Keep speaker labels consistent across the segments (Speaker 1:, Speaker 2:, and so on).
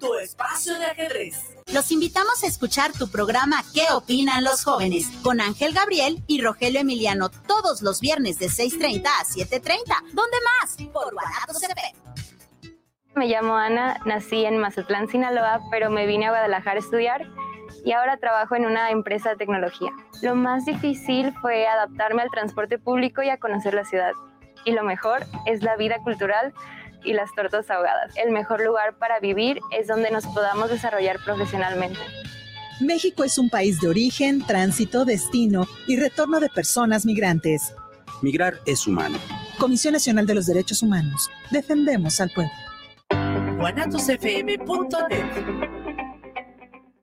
Speaker 1: tu espacio de ajedrez.
Speaker 2: Los invitamos a escuchar tu programa ¿Qué opinan los jóvenes? con Ángel Gabriel y Rogelio Emiliano todos los viernes de 6.30 a 7.30. ¿Dónde más? Por Guanatos FM.
Speaker 3: Me llamo Ana, nací en Mazatlán, Sinaloa, pero me vine a Guadalajara a estudiar y ahora trabajo en una empresa de tecnología. Lo más difícil fue adaptarme al transporte público y a conocer la ciudad. Y lo mejor es la vida cultural y las tortas ahogadas. El mejor lugar para vivir es donde nos podamos desarrollar profesionalmente.
Speaker 4: México es un país de origen, tránsito, destino y retorno de personas migrantes.
Speaker 5: Migrar es humano.
Speaker 4: Comisión Nacional de los Derechos Humanos. Defendemos al pueblo.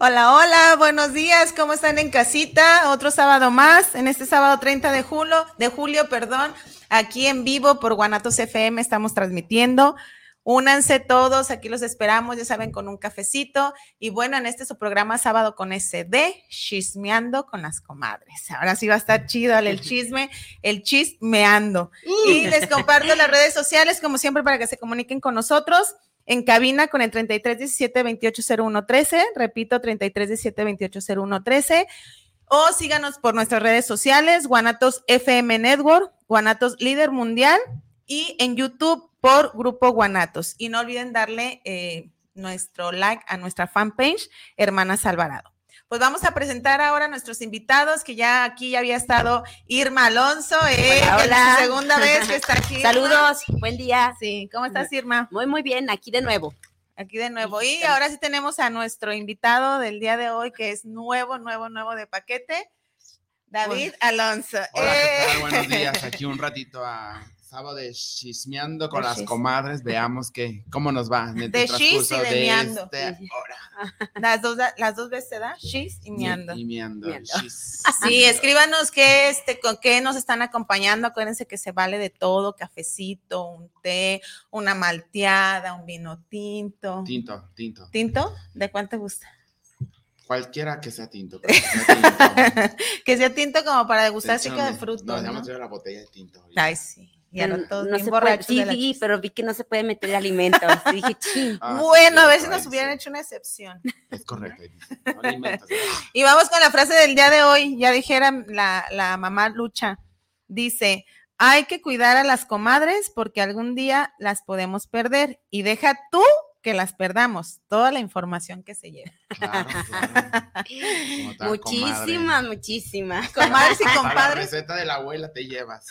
Speaker 6: Hola, hola, buenos días, ¿cómo están en casita? Otro sábado más, en este sábado 30 de julio, de julio, perdón, aquí en vivo por Guanatos FM estamos transmitiendo. Únanse todos, aquí los esperamos, ya saben, con un cafecito. Y bueno, en este su programa Sábado con SD, chismeando con las comadres. Ahora sí va a estar chido el chisme, el chismeando. Y les comparto las redes sociales, como siempre, para que se comuniquen con nosotros en cabina con el 33 17 28 01 13. Repito, 33 17 28 01 13. O síganos por nuestras redes sociales, Guanatos FM Network, Guanatos Líder Mundial y en YouTube por Grupo Guanatos. Y no olviden darle eh, nuestro like a nuestra fanpage, Hermanas Alvarado. Pues vamos a presentar ahora a nuestros invitados, que ya aquí ya había estado Irma Alonso, eh,
Speaker 7: hola,
Speaker 6: segunda vez que está aquí.
Speaker 7: Saludos, buen día.
Speaker 6: Sí, ¿cómo estás, Irma?
Speaker 7: Muy, muy bien, aquí de nuevo.
Speaker 6: Aquí de nuevo. Y ahora sí tenemos a nuestro invitado del día de hoy, que es nuevo, nuevo, nuevo de paquete, David Alonso.
Speaker 8: Hola, ¿qué tal?
Speaker 6: Eh.
Speaker 8: Buenos días. Aquí un ratito a sábado de chismeando con
Speaker 6: De
Speaker 8: las comadres. Veamos que, cómo nos va en el
Speaker 6: De
Speaker 8: transcurso
Speaker 6: y de miando.
Speaker 8: esta hora.
Speaker 6: Las dos, las dos veces se da, shis y miando.
Speaker 8: Y miando.
Speaker 6: Miando.
Speaker 8: chis.
Speaker 6: Sí, escríbanos qué, este, con qué nos están acompañando. Acuérdense que se vale de todo, cafecito, un té, una malteada, un vino tinto.
Speaker 8: Tinto, tinto.
Speaker 6: ¿Tinto? ¿De cuál te gusta?
Speaker 8: Cualquiera que sea tinto. que sea tinto.
Speaker 6: que sea tinto como para degustar así que de fruto.
Speaker 8: No,
Speaker 6: ¿no?
Speaker 8: la botella de tinto. ahorita.
Speaker 6: Ay, sí. Y todos
Speaker 7: no
Speaker 6: bien
Speaker 7: se puede- sí,
Speaker 6: chis.
Speaker 7: pero vi que no se puede meter alimentos. Dije.
Speaker 8: Ah, sí,
Speaker 6: Bueno, a
Speaker 8: cierto,
Speaker 6: veces nos hubieran
Speaker 8: sí.
Speaker 6: hecho una excepción.
Speaker 8: Es correcto.
Speaker 6: Y vamos con la frase del día de hoy. Ya dijera la, la mamá Lucha. Dice, hay que cuidar a las comadres porque algún día las podemos perder. Y deja tú que las perdamos. Toda la información que se lleva.
Speaker 8: Claro, claro.
Speaker 7: Muchísimas, muchísimas.
Speaker 6: Comadres y
Speaker 8: comadre. A la
Speaker 6: compadres.
Speaker 8: receta de la abuela te llevas.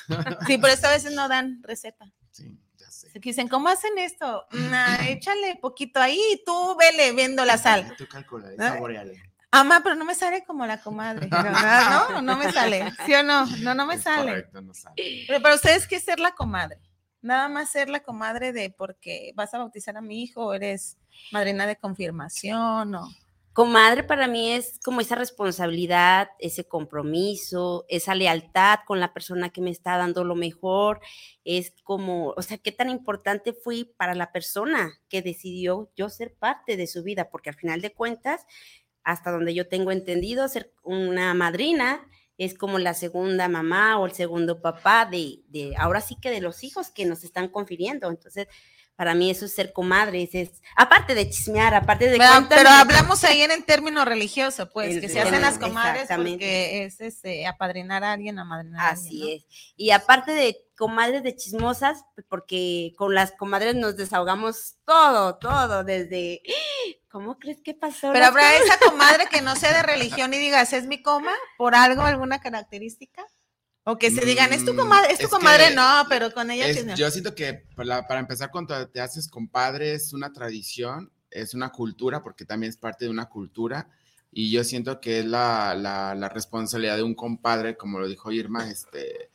Speaker 6: Sí, pero esta veces no dan receta.
Speaker 8: Sí, ya sé.
Speaker 6: Se dicen, ¿cómo hacen esto? Nah, échale poquito ahí y tú vele viendo la sal.
Speaker 8: Tú calcula,
Speaker 6: Ah.
Speaker 8: saboreale.
Speaker 6: Ama, pero no me sale como la comadre. No, no, no, no me sale. ¿Sí o no? No, no me
Speaker 8: Es
Speaker 6: sale.
Speaker 8: Correcto, no sale.
Speaker 6: Pero para ustedes, ¿qué es ser la comadre? Nada más ser la comadre de porque vas a bautizar a mi hijo eres madrina de confirmación o...
Speaker 7: Comadre para mí es como esa responsabilidad, ese compromiso, esa lealtad con la persona que me está dando lo mejor. Es como, o sea, qué tan importante fui para la persona que decidió yo ser parte de su vida, porque al final de cuentas, hasta donde yo tengo entendido, ser una madrina es como la segunda mamá o el segundo papá de, de ahora sí que de los hijos que nos están confiriendo. Entonces, para mí eso es ser comadres, es aparte de chismear, aparte de
Speaker 6: Pero,
Speaker 7: cuéntame-
Speaker 6: pero hablamos ahí en el término religioso, pues, que se hacen las comadres porque es este, apadrinar a alguien, amadrinar a alguien.
Speaker 7: Así
Speaker 6: ¿no?
Speaker 7: es. Y aparte de comadres de chismosas, porque con las comadres nos desahogamos todo, todo, desde ¿cómo crees que pasó?
Speaker 6: Pero habrá
Speaker 7: cosa?"
Speaker 6: esa comadre que no sea de religión y digas, ¿es mi coma? ¿Por algo, alguna característica? O que se digan, es tu
Speaker 8: Mm,
Speaker 6: comadre, es tu
Speaker 8: es
Speaker 6: comadre,
Speaker 8: que
Speaker 6: no, pero con ella
Speaker 8: Es- yo siento que para, para empezar, cuando te haces compadre, es una tradición, es una cultura, porque también es parte de una cultura. Y yo siento que es la, la- la responsabilidad de un compadre, como lo dijo Irma, este,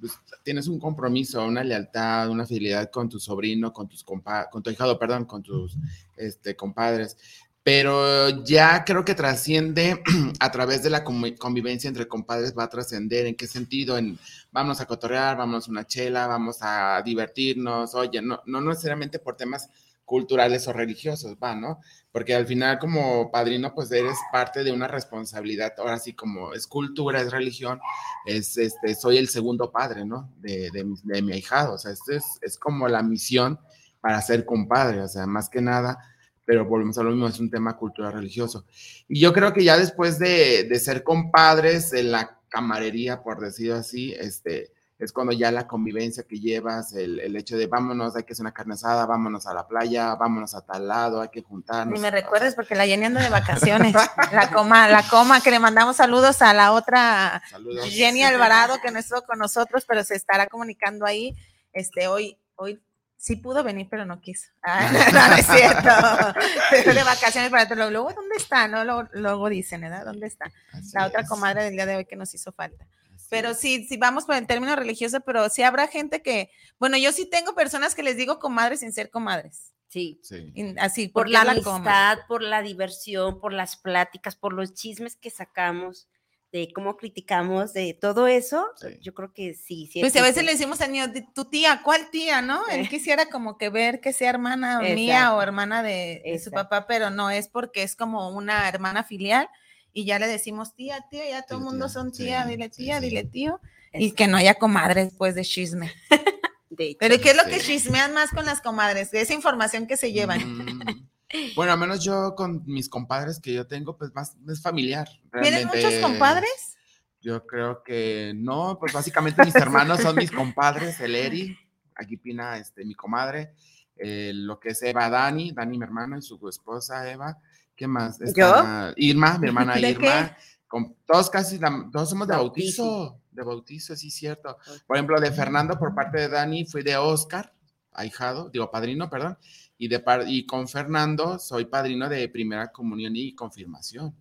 Speaker 8: pues, tienes un compromiso, una lealtad, una fidelidad con tu sobrino, con tus compa con tu hijado, perdón, con tus este, compadres. Pero ya creo que trasciende a través de la convi- convivencia entre compadres, va a trascender. ¿En qué sentido? En vamos a cotorrear, vamos a una chela, vamos a divertirnos, oye, no, no necesariamente por temas culturales o religiosos, va, ¿no? Porque al final como padrino, pues eres parte de una responsabilidad, ahora sí como es cultura, es religión, es, este, soy el segundo padre, ¿no? De, de, de mi ahijado, o sea, esto es, es como la misión para ser compadre, o sea, más que nada, pero volvemos a lo mismo, es un tema cultural religioso. Y yo creo que ya después de, de ser compadres en la camarería, por decirlo así, este, es cuando ya la convivencia que llevas, el, el hecho de vámonos, hay que hacer una carne asada, vámonos a la playa, vámonos a tal lado, hay que juntarnos.
Speaker 6: Ni me recuerdes porque la Jenny anda de vacaciones. La coma, la coma, que le mandamos saludos a la otra
Speaker 8: Saludos.
Speaker 6: Jenny Alvarado, que no estuvo con nosotros, pero se estará comunicando ahí. Este, hoy, hoy sí pudo venir, pero no quiso. Ah, no, no es cierto. De vacaciones para todo. Luego, ¿dónde está? No, luego, luego dicen, ¿verdad? ¿Dónde está?
Speaker 8: Así
Speaker 6: La otra
Speaker 8: es,
Speaker 6: comadre del día de hoy que nos hizo falta. Pero sí, sí vamos por el término religioso, pero sí habrá gente que, bueno, yo sí tengo personas que les digo comadres sin ser comadres.
Speaker 7: Sí.
Speaker 8: Sí.
Speaker 6: Así,
Speaker 7: Por la
Speaker 6: la coma.
Speaker 7: amistad, por la diversión, por las pláticas, por los chismes que sacamos, de cómo criticamos, de todo eso,
Speaker 8: Sí.
Speaker 7: yo creo que sí. sí
Speaker 6: Pues a veces le decimos al niño, "Di- tu tía, ¿cuál tía, no? Él
Speaker 7: Eh.
Speaker 6: quisiera como que ver que sea hermana mía o hermana de, de su papá, pero no es porque es como una hermana filial y ya le decimos tía, tío, ya todo el
Speaker 8: Tía,
Speaker 6: mundo
Speaker 8: tía,
Speaker 6: son
Speaker 8: sí,
Speaker 6: tía, dile tía,
Speaker 8: sí.
Speaker 6: dile tío. Y que no haya comadres después de chisme.
Speaker 7: De hecho.
Speaker 6: Pero ¿qué es lo que chismean más con las comadres? Esa información que se llevan.
Speaker 8: Mm, Bueno, al menos yo con mis compadres que yo tengo, pues más es familiar.
Speaker 6: ¿Tienes muchos compadres?
Speaker 8: Yo creo que no, pues básicamente mis hermanos son mis compadres, el Eri, aquí Pina, este, mi comadre, eh, lo que es Eva Dani, Dani mi hermano y su esposa Eva, ¿qué más? Está Irma, mi hermana
Speaker 6: ¿De
Speaker 8: Irma, con, todos casi, la- todos somos de
Speaker 7: Bautizo.
Speaker 8: bautizo, de bautizo, sí, cierto. Por ejemplo, de Fernando por parte de Dani fui de Oscar, ahijado, digo padrino, perdón, y, de y con Fernando soy padrino de primera comunión y confirmación.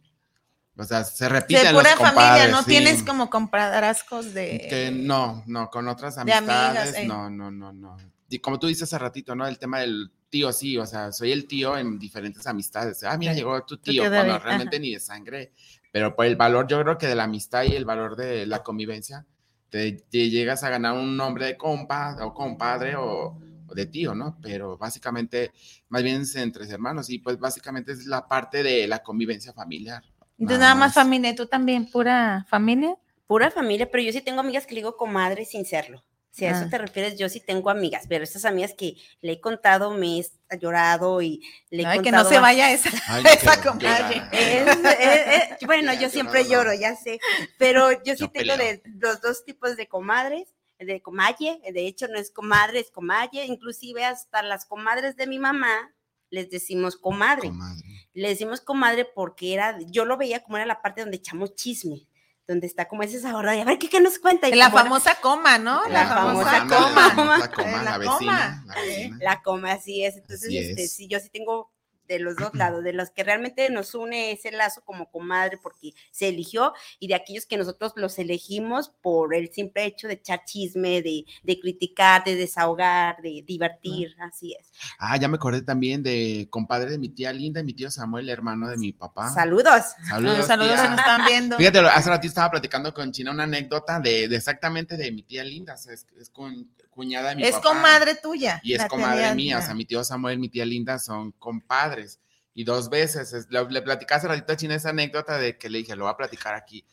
Speaker 8: O sea, se repiten
Speaker 6: De
Speaker 8: los
Speaker 6: pura familia, no
Speaker 8: sí.
Speaker 6: tienes como compadrazcos de...
Speaker 8: Que no, no, con otras
Speaker 6: de amigas,
Speaker 8: amistades,
Speaker 6: eh.
Speaker 8: no, no, no, no. Y como tú dices hace ratito, ¿no? El tema del tío, sí, o sea, soy el tío en diferentes amistades. Ah, mira, llegó tu tío, cuando realmente
Speaker 6: ajá.
Speaker 8: ni de sangre. Pero por el valor, yo creo que de la amistad y el valor de la convivencia, te, te llegas a ganar un nombre de compa o compadre o, o de tío, ¿no? Pero básicamente, más bien es entre hermanos y pues básicamente es la parte de la convivencia familiar.
Speaker 6: Entonces nada más familia, ¿tú también pura familia?
Speaker 7: Pura familia, pero yo sí tengo amigas que le digo comadre sin serlo. Si a eso
Speaker 6: Ah.
Speaker 7: te refieres, yo sí tengo amigas, pero estas amigas que le he contado, me he llorado y le he
Speaker 6: Ay, que
Speaker 7: contado
Speaker 6: no se vaya esa,
Speaker 8: Ay,
Speaker 6: esa comadre.
Speaker 7: Es- es- es- bueno, yo siempre
Speaker 8: llorado.
Speaker 7: lloro, ya sé, pero yo sí
Speaker 8: Yo
Speaker 7: tengo de los dos tipos de comadres, de comalle, de hecho no es comadre, es comalle, inclusive hasta las comadres de mi mamá les decimos comadre.
Speaker 8: Comadre.
Speaker 7: Le decimos comadre porque era, yo lo veía como era la parte donde echamos chisme, donde está como ese sabor de, a ver, ¿qué, qué nos cuenta? Y
Speaker 6: La
Speaker 7: como
Speaker 6: famosa coma, ¿no?
Speaker 7: La famosa coma.
Speaker 8: La coma, la
Speaker 6: la
Speaker 8: vecina.
Speaker 6: coma.
Speaker 8: La vecina.
Speaker 7: La coma, así es. Entonces,
Speaker 8: Así
Speaker 7: este,
Speaker 8: es.
Speaker 7: sí, yo sí tengo de los dos lados, de los que realmente nos une ese lazo como comadre porque se eligió y de aquellos que nosotros los elegimos por el simple hecho de echar chisme, de, de criticar, de desahogar, de divertir, así es.
Speaker 8: Ah, ya me acordé también de compadre de mi tía Linda y mi tío Samuel, hermano de mi papá.
Speaker 7: Saludos.
Speaker 8: Saludos.
Speaker 6: Saludos, se nos están viendo.
Speaker 8: Fíjate, hace ratito estaba platicando con China una anécdota de, de exactamente de mi tía Linda, o sea, es, es con- cuñada de mi
Speaker 6: Es
Speaker 8: papá.
Speaker 6: comadre tuya.
Speaker 8: Y es comadre
Speaker 6: tía
Speaker 8: mía, o sea, mi tío Samuel, mi tía Linda son compadres. Y dos veces, es- le, le platicé hace ratito a China esa anécdota de que le dije, lo voy a platicar aquí.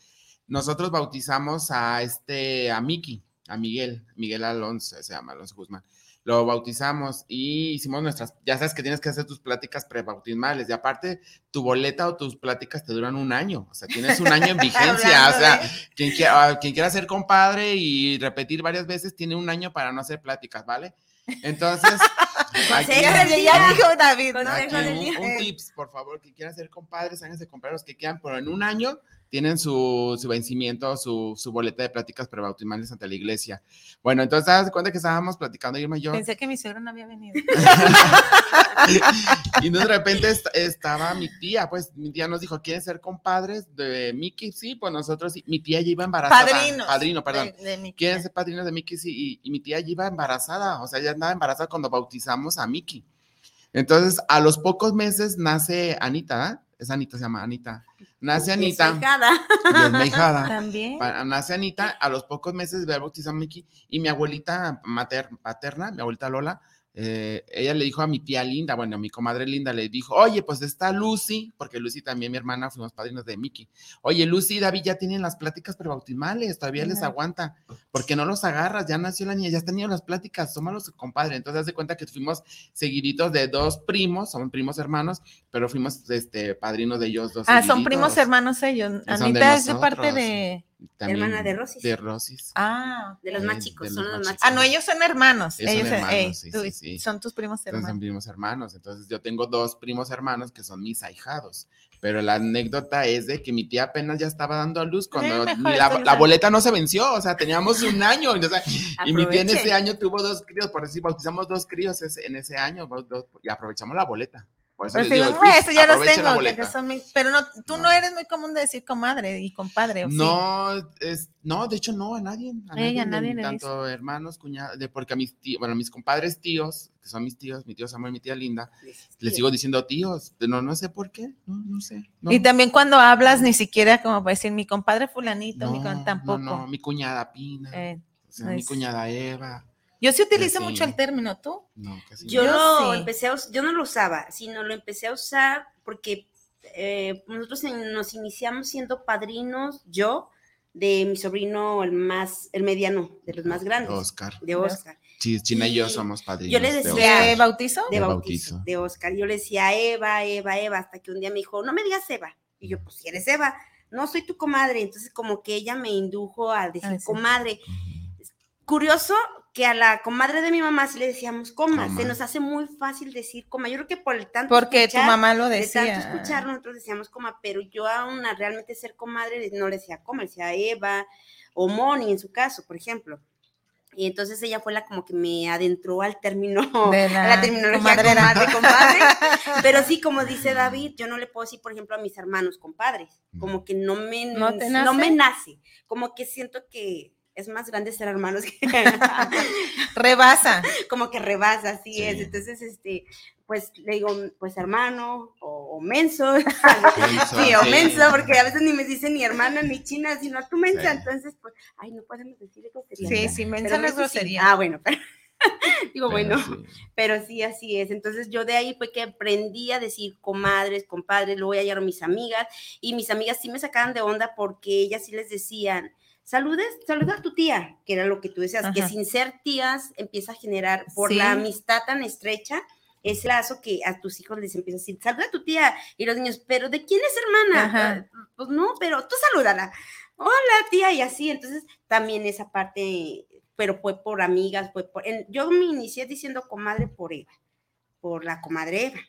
Speaker 8: Nosotros bautizamos a este, a Miki, a Miguel, Miguel Alonso, se llama Alonso Guzmán. Lo bautizamos y hicimos nuestras, ya sabes que tienes que hacer tus pláticas prebautismales y aparte tu boleta o tus pláticas te duran un año, o sea, tienes un año en vigencia, o sea, quien quiera, ah, quien quiera ser compadre y repetir varias veces tiene un año para no hacer pláticas, ¿vale? Entonces, aquí-
Speaker 7: Consejo del
Speaker 6: Ya dijo David, ¿no?
Speaker 8: Aquí un, un tips, por favor, que quieran ser compadres, háganse compadres los que quieran, pero en un año tienen su, su vencimiento, su, su boleta de pláticas prebautismales ante la iglesia. Bueno, entonces, ¿te das cuenta que estábamos platicando Irma y yo?
Speaker 6: Pensé que mi suegro no había venido.
Speaker 8: y de repente est- estaba mi tía, pues mi tía nos dijo, ¿quieren ser compadres de Mickey? Sí, pues nosotros sí. Mi tía ya iba embarazada.
Speaker 6: Padrinos.
Speaker 8: Padrino, perdón.
Speaker 6: De- de mi
Speaker 8: quieren ser padrinos de Mickey, sí, y, y mi tía ya iba embarazada, o sea, ya andaba embarazada cuando bautizamos a Mickey. Entonces, a los pocos meses nace Anita, ¿eh? Es Anita, se llama Anita. Nace Anita, y es mi hijada.
Speaker 6: También.
Speaker 8: Nace Anita, a los pocos meses de haber bautizado a Mickey, y mi abuelita mater- paterna, mi abuelita Lola, eh, ella le dijo a mi tía Linda, bueno, a mi comadre Linda, le dijo, oye, pues está Lucy, porque Lucy también, mi hermana, fuimos padrinos de Mickey. Oye, Lucy y David ya tienen las pláticas prebautismales, todavía les aguanta, porque no los agarras, ya nació la niña, ya están teniendo las pláticas, tómalos, compadre. Entonces, haz de cuenta que fuimos seguiditos de dos primos, son primos hermanos, pero fuimos este, padrinos de ellos dos.
Speaker 6: Ah, son primos hermanos ellos.
Speaker 8: De
Speaker 6: Anita es de parte de.
Speaker 8: También
Speaker 7: Hermana de Rosis.
Speaker 8: De Rosis.
Speaker 6: Ah.
Speaker 7: De los
Speaker 8: Eh,
Speaker 7: más
Speaker 8: de
Speaker 7: chicos,
Speaker 8: los
Speaker 7: son los
Speaker 8: más chicos.
Speaker 6: Ah, no, ellos son hermanos.
Speaker 8: Ellos son
Speaker 6: Ellos
Speaker 8: hermanos,
Speaker 6: ey,
Speaker 8: sí,
Speaker 6: tú-
Speaker 8: sí, sí.
Speaker 6: Son tus primos
Speaker 8: Entonces son
Speaker 6: hermanos.
Speaker 8: primos hermanos. Entonces yo tengo dos primos hermanos que son mis ahijados. Pero la anécdota es de que mi tía apenas ya estaba dando a luz cuando
Speaker 6: Eh,
Speaker 8: la, boleta no se venció. O sea, teníamos un año. o sea, y mi tía en ese año tuvo dos críos. Por decir, bautizamos dos críos ese- en ese año. dos- dos- y aprovechamos la boleta. Por eso les digo,
Speaker 6: digo, "Güey, eso ya los tengo, que
Speaker 8: boleta".
Speaker 6: son mis- pero no, tú no.
Speaker 8: No.
Speaker 6: eres muy común de decir comadre y compadre, ¿o sí?
Speaker 8: No, es, no, de hecho no, a nadie. A
Speaker 6: Ey, a nadie le
Speaker 8: tanto hermanos, cuñados, porque a mis tíos, bueno, a mis compadres tíos, que son mis tíos, mi tío Samuel, mi tía Linda, les sigo diciendo tíos, no, no sé por qué, no, no sé. no.
Speaker 6: Y también cuando hablas, ni siquiera como para decir mi compadre fulanito, mi tampoco.
Speaker 8: no, mi cuñada Pina,
Speaker 6: Eh,
Speaker 8: o sea, mi cuñada Eva,
Speaker 6: yo sí utilizo
Speaker 8: Sí.
Speaker 6: mucho el término, ¿tú?
Speaker 8: no, casi
Speaker 7: Yo,
Speaker 6: Yo
Speaker 7: lo
Speaker 6: sí.
Speaker 7: empecé a yo no lo usaba, sino lo empecé a usar porque eh, nosotros nos iniciamos siendo padrinos, yo, de mi sobrino, el más, el mediano, de los más grandes,
Speaker 8: Oscar.
Speaker 7: de Oscar.
Speaker 8: Sí, China y yo somos padrinos.
Speaker 7: yo le
Speaker 8: de
Speaker 7: decía-.
Speaker 6: ¿De bautizo?
Speaker 7: de
Speaker 8: De
Speaker 7: bautizo,
Speaker 8: bautizo.
Speaker 7: de Oscar. Yo le decía Eva, Eva, Eva, hasta que un día me dijo, no me digas Eva. Y yo, pues si eres Eva, no soy tu comadre. Entonces, como que ella me indujo a decir
Speaker 6: Ah, sí.
Speaker 7: comadre. Curioso que a la comadre de mi mamá sí le decíamos coma.
Speaker 8: Coma.
Speaker 7: Se nos hace muy fácil decir coma. Yo creo que por el tanto.
Speaker 6: Porque tu
Speaker 7: escuchar,
Speaker 6: mamá lo
Speaker 7: de
Speaker 6: decía.
Speaker 7: tanto escuchar, nosotros decíamos coma, pero yo aún a realmente ser comadre no le decía coma, le decía Eva o Moni en su caso, por ejemplo. Y entonces ella fue la como que me adentró al término,
Speaker 6: De
Speaker 7: a
Speaker 6: la
Speaker 7: la terminología
Speaker 6: comadrera.
Speaker 7: comadre, compadre. Pero sí, como dice David, yo no le puedo decir, por ejemplo, a mis hermanos compadres, como que no me,
Speaker 6: ¿No
Speaker 7: no me nace, como que siento que es más grande ser hermanos que
Speaker 6: Rebasa.
Speaker 7: como que rebasa, así
Speaker 8: Sí.
Speaker 7: es. Entonces, este, pues le digo, pues hermano o, o menso.
Speaker 8: Menso,
Speaker 7: sí, o
Speaker 8: sí.
Speaker 7: menso, porque a veces ni me dicen ni hermana ni china, sino a tu mensa.
Speaker 8: Sí.
Speaker 7: Entonces, pues, ay, no podemos decir grosería.
Speaker 6: Sí, sí, mensa no es grosería.
Speaker 7: Ah, bueno, pero, digo,
Speaker 8: Pero
Speaker 7: bueno,
Speaker 8: sí.
Speaker 7: pero sí, así es. Entonces, yo de ahí fue que aprendí a decir comadres, compadres, luego ya llegaron mis amigas, y mis amigas sí me sacaban de onda porque ellas sí les decían, saludes, saluda a tu tía, que era lo que tú decías, que sin ser tías empieza a generar por
Speaker 6: Sí.
Speaker 7: la amistad tan estrecha ese lazo que a tus hijos les empieza a decir, saluda a tu tía, y los niños, pero ¿de quién es hermana?
Speaker 6: Ajá.
Speaker 7: "Ah, Pues no, pero tú salúdala. Hola tía, y así, entonces también esa parte, pero fue por amigas, fue por, en- yo me inicié diciendo comadre por Eva, por la comadre Eva.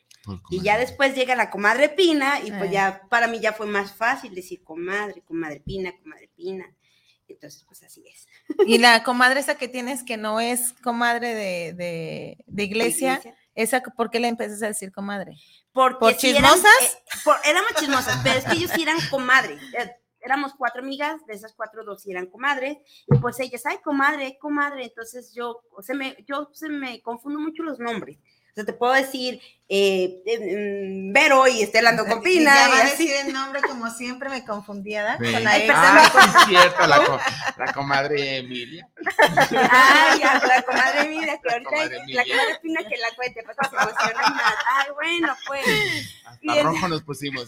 Speaker 7: Y ya después llega la comadre Pina y pues
Speaker 6: Eh.
Speaker 7: ya para mí ya fue más fácil decir comadre, comadre Pina, comadre Pina. Entonces, pues así es.
Speaker 6: Y la comadre esa que tienes que no es comadre de, de, de iglesia, esa, ¿por qué le empiezas a decir comadre?
Speaker 7: Porque
Speaker 6: ¿Por
Speaker 7: eran,
Speaker 6: chismosas?
Speaker 7: eh, por- éramos chismosas, pero es que ellos sí eran comadres. eh, éramos cuatro amigas, de esas cuatro, dos sí eran comadres, y pues ellas, ay, comadre, comadre, entonces yo, o sea, me, yo se me confundo mucho los nombres. O sea, te puedo decir, eh, eh, Vero y Estela ando con
Speaker 6: Y
Speaker 7: Pina,
Speaker 6: ya
Speaker 7: y
Speaker 6: va a decir el nombre como siempre me confundía, ¿verdad?
Speaker 8: Sí.
Speaker 6: Con la
Speaker 7: Ay,
Speaker 6: E.
Speaker 8: Ah, sí es cierto, la, co- la comadre Emilia.
Speaker 7: Ay, ya, la comadre Mira, que
Speaker 8: La
Speaker 7: ahorita
Speaker 8: comadre
Speaker 7: la
Speaker 8: Emilia.
Speaker 7: comadre Pina que la cuente, pues se emociona más. Ay, bueno, pues. Y
Speaker 8: Hasta
Speaker 7: en-
Speaker 8: rojo nos pusimos.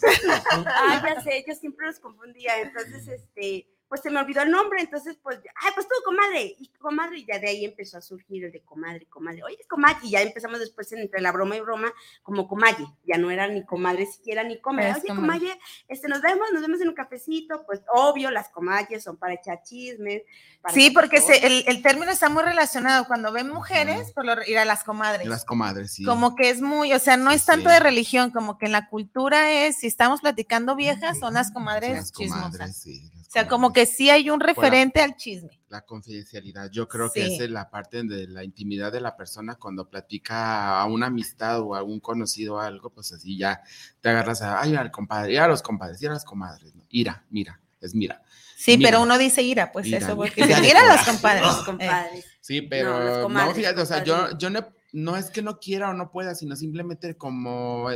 Speaker 7: Ah, ya sé, yo siempre los confundía, entonces, este, pues se me olvidó el nombre, entonces, pues, ay, pues tú, comadre, y comadre, y ya de ahí empezó a surgir el de comadre, comadre, oye, comadre, y ya empezamos después en- entre la broma y broma, como comadre, ya no era ni comadre siquiera ni comadre, oye,
Speaker 6: comadre.
Speaker 7: este, nos vemos, nos vemos en un cafecito, pues, obvio, las comadres son para echar chismes. para
Speaker 6: Sí, porque se- el, el término está muy relacionado. Cuando ven mujeres, por lo, ir a las comadres.
Speaker 8: Las comadres, sí.
Speaker 6: Como que es muy, o sea, no
Speaker 8: Sí,
Speaker 6: es tanto
Speaker 8: sí.
Speaker 6: de religión, como que en la cultura es, si estamos platicando viejas, son las comadres
Speaker 8: Las
Speaker 6: chismosas.
Speaker 8: comadres, sí. las
Speaker 6: O sea, como
Speaker 8: comadres.
Speaker 6: Que sí hay un referente al chisme.
Speaker 8: La confidencialidad, yo creo que
Speaker 6: Sí.
Speaker 8: esa es la parte de la intimidad de la persona cuando platica a una amistad o a un conocido algo, pues así ya te agarras a, ay, al compadre, y a los compadres, y a las comadres, ¿no? Ira, mira, es mira.
Speaker 6: Sí,
Speaker 8: Mira.
Speaker 6: pero uno dice ira, pues
Speaker 8: Ira,
Speaker 6: eso, porque
Speaker 8: ira
Speaker 6: dice,
Speaker 8: de
Speaker 6: mira las compadres.
Speaker 7: Los
Speaker 6: Eh,
Speaker 7: compadres.
Speaker 8: Sí, pero no,
Speaker 7: comadres,
Speaker 8: fíjate, o sea, yo, no, no es que no quiera o no pueda, sino simplemente como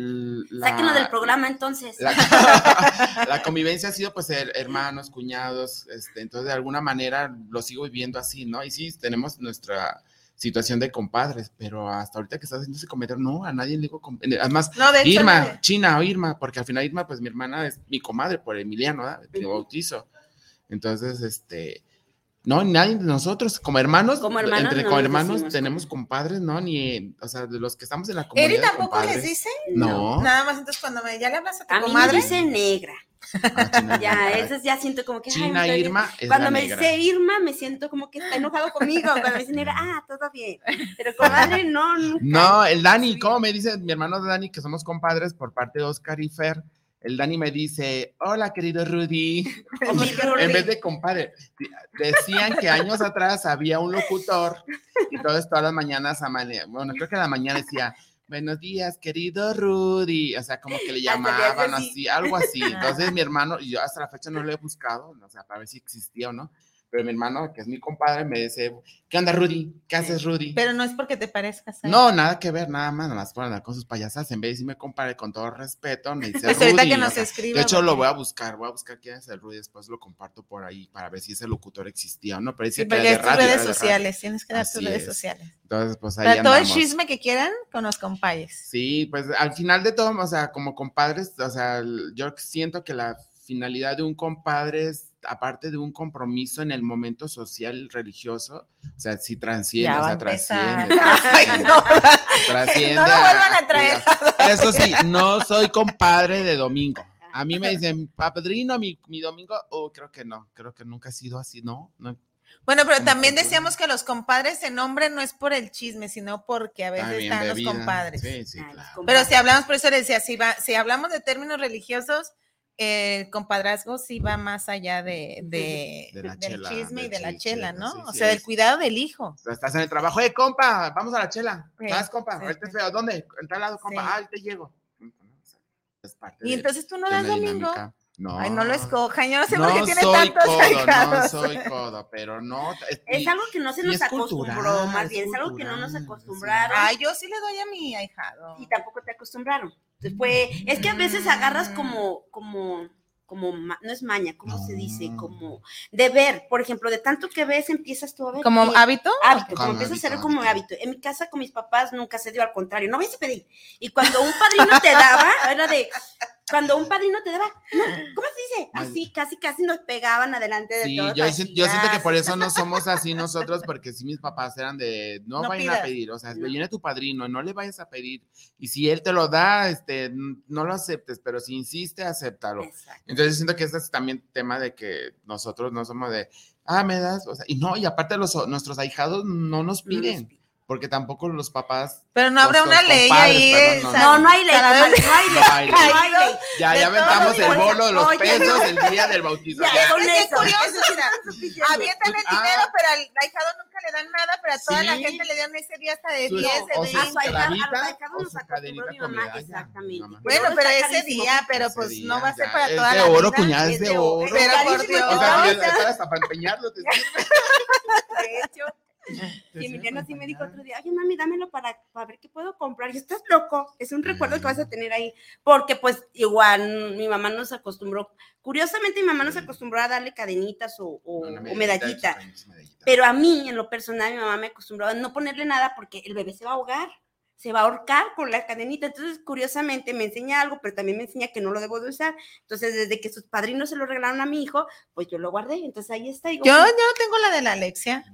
Speaker 8: la,
Speaker 7: Sáquenos del programa entonces.
Speaker 8: la, la convivencia ha sido pues her- hermanos, cuñados, este, entonces de alguna manera lo sigo viviendo así, ¿no? Y sí, tenemos nuestra situación de compadres, pero hasta ahorita que estás haciendo ese comentario, no, a nadie le digo, eh, además,
Speaker 6: No, de hecho,
Speaker 8: Irma. China o Irma, porque al final Irma, pues mi hermana es mi comadre por Emiliano, ¿verdad? Bautizo. Entonces, este, no, nadie de nosotros, como hermanos,
Speaker 7: Como hermanos,
Speaker 8: entre
Speaker 7: no
Speaker 8: como
Speaker 7: nos
Speaker 8: hermanos
Speaker 7: decimos
Speaker 8: tenemos compadres, ¿no? Ni, o sea, de los que estamos en la comunidad.
Speaker 6: ¿Eri tampoco les dice?
Speaker 8: No.
Speaker 6: Nada más entonces cuando me, ya le hablas a tu
Speaker 7: A mí
Speaker 6: comadre.
Speaker 7: me dice negra.
Speaker 8: Ah, China,
Speaker 7: Ya, eso ya siento como que.
Speaker 8: China Irma es
Speaker 7: Cuando
Speaker 8: la
Speaker 7: me
Speaker 8: negra.
Speaker 7: dice Irma, me siento como que está enojado conmigo. Cuando me dice negra, ah, todo bien. Pero comadre, no, nunca.
Speaker 8: No, el Dani, ¿cómo me dice mi hermano Dani, que somos compadres por parte de Oscar y Fer? El Dani me dice, hola querido Rudy. En vez de compadre, decían que años atrás había un locutor y todas, todas las mañanas, bueno, creo que a la mañana decía, buenos días, querido Rudy. O sea, como que le llamaban
Speaker 7: así.
Speaker 8: así, algo así. Entonces mi hermano, y yo hasta la fecha no lo he buscado, o sea, para ver si existía o no. Pero mi hermano, que es mi compadre, me dice, ¿qué onda, Rudy? ¿Qué haces, Rudy?
Speaker 6: Pero no es porque te parezcas. él.
Speaker 8: No, nada que ver, nada más, nada más por andar con sus payasas. En vez de decirme compadre con todo respeto, me dice
Speaker 6: Pues ahorita
Speaker 8: Rudy,
Speaker 6: que nos
Speaker 8: o sea,
Speaker 6: escriba,
Speaker 8: De hecho, lo
Speaker 6: porque-
Speaker 8: voy a buscar, voy a buscar quién es el Rudy, después lo comparto por ahí para ver si ese locutor existía o no. Pero dice
Speaker 6: Sí,
Speaker 8: que de
Speaker 6: tus
Speaker 8: radio,
Speaker 6: redes
Speaker 8: de radio.
Speaker 6: sociales, tienes que dar tus
Speaker 8: Así
Speaker 6: redes
Speaker 8: es.
Speaker 6: sociales.
Speaker 8: Entonces, pues ahí
Speaker 6: Para todo el chisme que quieran con los compayes.
Speaker 8: Sí, pues al final de todo, o sea, como compadres, o sea, yo siento que la finalidad de un compadre es, aparte de un compromiso en el momento social religioso, o sea, si transciende, o sea, trasciende.
Speaker 6: Ay,
Speaker 8: trasciende,
Speaker 6: no,
Speaker 8: trasciende
Speaker 6: no lo
Speaker 8: a-
Speaker 6: vuelvan a traer.
Speaker 8: Eso sí, no soy compadre de domingo. A mí me dicen, padrino, mi, mi domingo, oh, creo que no, creo que nunca ha sido así, ¿no? no
Speaker 6: Bueno, pero también decíamos que los compadres se nombren no es por el chisme, sino porque a veces están los compadres.
Speaker 8: Sí, sí,
Speaker 7: Ah,
Speaker 8: claro.
Speaker 6: Pero si hablamos, por eso le decía, si, va, si hablamos de términos religiosos, el compadrazgo sí va más allá de, de-
Speaker 8: De la
Speaker 6: del
Speaker 8: chela,
Speaker 6: chisme y de la chela,
Speaker 8: chela,
Speaker 6: ¿no?
Speaker 8: sí,
Speaker 6: o
Speaker 8: sí
Speaker 6: sea, del cuidado del hijo.
Speaker 8: Estás en el trabajo, eh, compa, vamos a la chela.
Speaker 6: Sí,
Speaker 8: ¿Vas, compa?
Speaker 6: sí,
Speaker 8: Ahorita
Speaker 6: sí.
Speaker 8: estoy, ¿a dónde? En tal lado, compa.
Speaker 6: Sí.
Speaker 8: Ah, ahí te llego. Es parte
Speaker 6: Y
Speaker 8: de-
Speaker 6: entonces tú no das domingo.
Speaker 8: No.
Speaker 6: Ay, no lo escojan. Yo no sé por
Speaker 8: No
Speaker 6: qué tiene tantos
Speaker 8: codo, no
Speaker 6: ahijados.
Speaker 8: soy codo, pero no.
Speaker 7: Es algo que no se nos acostumbró,
Speaker 8: cultural,
Speaker 7: más bien, es algo que no nos acostumbraron.
Speaker 6: Ay, yo sí le doy a mi ahijado.
Speaker 7: y tampoco te acostumbraron. Fue, es que a veces agarras como, como, como, no es maña, ¿cómo se dice?
Speaker 8: No.
Speaker 7: Como de ver, por ejemplo, de tanto que ves, empiezas tú a ver.
Speaker 6: ¿Como hábito?
Speaker 7: Hábito,
Speaker 8: Como
Speaker 7: como empieza a ser
Speaker 8: hábito,
Speaker 7: como
Speaker 8: hábito.
Speaker 7: hábito. En mi casa con mis papás nunca se dio al contrario, no vais a pedir. Y cuando un padrino te daba, era de, cuando un padrino te daba, no, ¿cómo se dice? Así, casi, casi nos pegaban adelante de
Speaker 8: Sí,
Speaker 7: todos.
Speaker 8: yo,
Speaker 7: así,
Speaker 8: yo siento que por
Speaker 7: ah,
Speaker 8: eso no somos así nosotros, porque si mis papás eran de no,
Speaker 6: No
Speaker 8: vayan a pedir, o sea, viene tu padrino, no le vayas a pedir, y si él te lo da, este, no lo aceptes, pero si insiste, acéptalo.
Speaker 7: Exacto.
Speaker 8: Entonces siento que este es también tema de que nosotros no somos de, ah, me das, o sea, y no, y aparte los, nuestros ahijados no nos piden, porque tampoco los papás.
Speaker 6: Pero no habrá una ley ahí.
Speaker 8: perdón, no,
Speaker 7: No, no hay ley, no hay ley.
Speaker 8: No hay ley.
Speaker 7: No hay ley.
Speaker 8: Ya,
Speaker 6: de
Speaker 8: ya aventamos el bolo de los
Speaker 7: Oye,
Speaker 8: pesos el día del bautizo.
Speaker 7: Ya,
Speaker 8: ya.
Speaker 7: con
Speaker 6: Es que es
Speaker 7: eso.
Speaker 6: curioso, mira, avientan el
Speaker 8: Ah.
Speaker 6: dinero, pero al ahijado nunca le dan nada, pero a toda la gente le dan ese día hasta de
Speaker 8: Su-
Speaker 6: 10,
Speaker 8: o
Speaker 6: de
Speaker 8: su
Speaker 7: A
Speaker 6: 20.
Speaker 7: su ahijado- nos acostumbró mi mamá, exactamente.
Speaker 8: Mamá.
Speaker 6: Bueno,
Speaker 7: Pero
Speaker 6: ese día, pero pues
Speaker 8: día,
Speaker 6: no va a ser para
Speaker 8: es
Speaker 6: toda
Speaker 8: de
Speaker 6: la
Speaker 8: oro,
Speaker 6: vida.
Speaker 8: cuñada, es de oro.
Speaker 6: Pero por
Speaker 7: Carísimo,
Speaker 6: Dios.
Speaker 8: O sea,
Speaker 7: No,
Speaker 8: ya
Speaker 7: está-
Speaker 8: estar hasta para empeñarlo. te sirve.
Speaker 7: De hecho, y Emiliano sí me dijo otro día, oye mami, dámelo para, para ver qué puedo comprar. Y estás loco, es un recuerdo que vas a tener ahí. Porque pues igual mi mamá nos acostumbró, curiosamente mi mamá nos acostumbró a darle cadenitas o, o-
Speaker 8: Una
Speaker 7: o medallita.
Speaker 8: medallita, medallita.
Speaker 7: Pero a mí, en lo personal, mi mamá me acostumbró a no ponerle nada porque el bebé se va a ahogar, se va a ahorcar con la cadenita. Entonces, curiosamente, me enseña algo, pero también me enseña que no lo debo de usar. Entonces, desde que sus padrinos se lo regalaron a mi hijo, pues yo lo guardé. Entonces, ahí está. digo,
Speaker 6: Yo, yo
Speaker 7: pues,
Speaker 6: tengo la de la Alexia.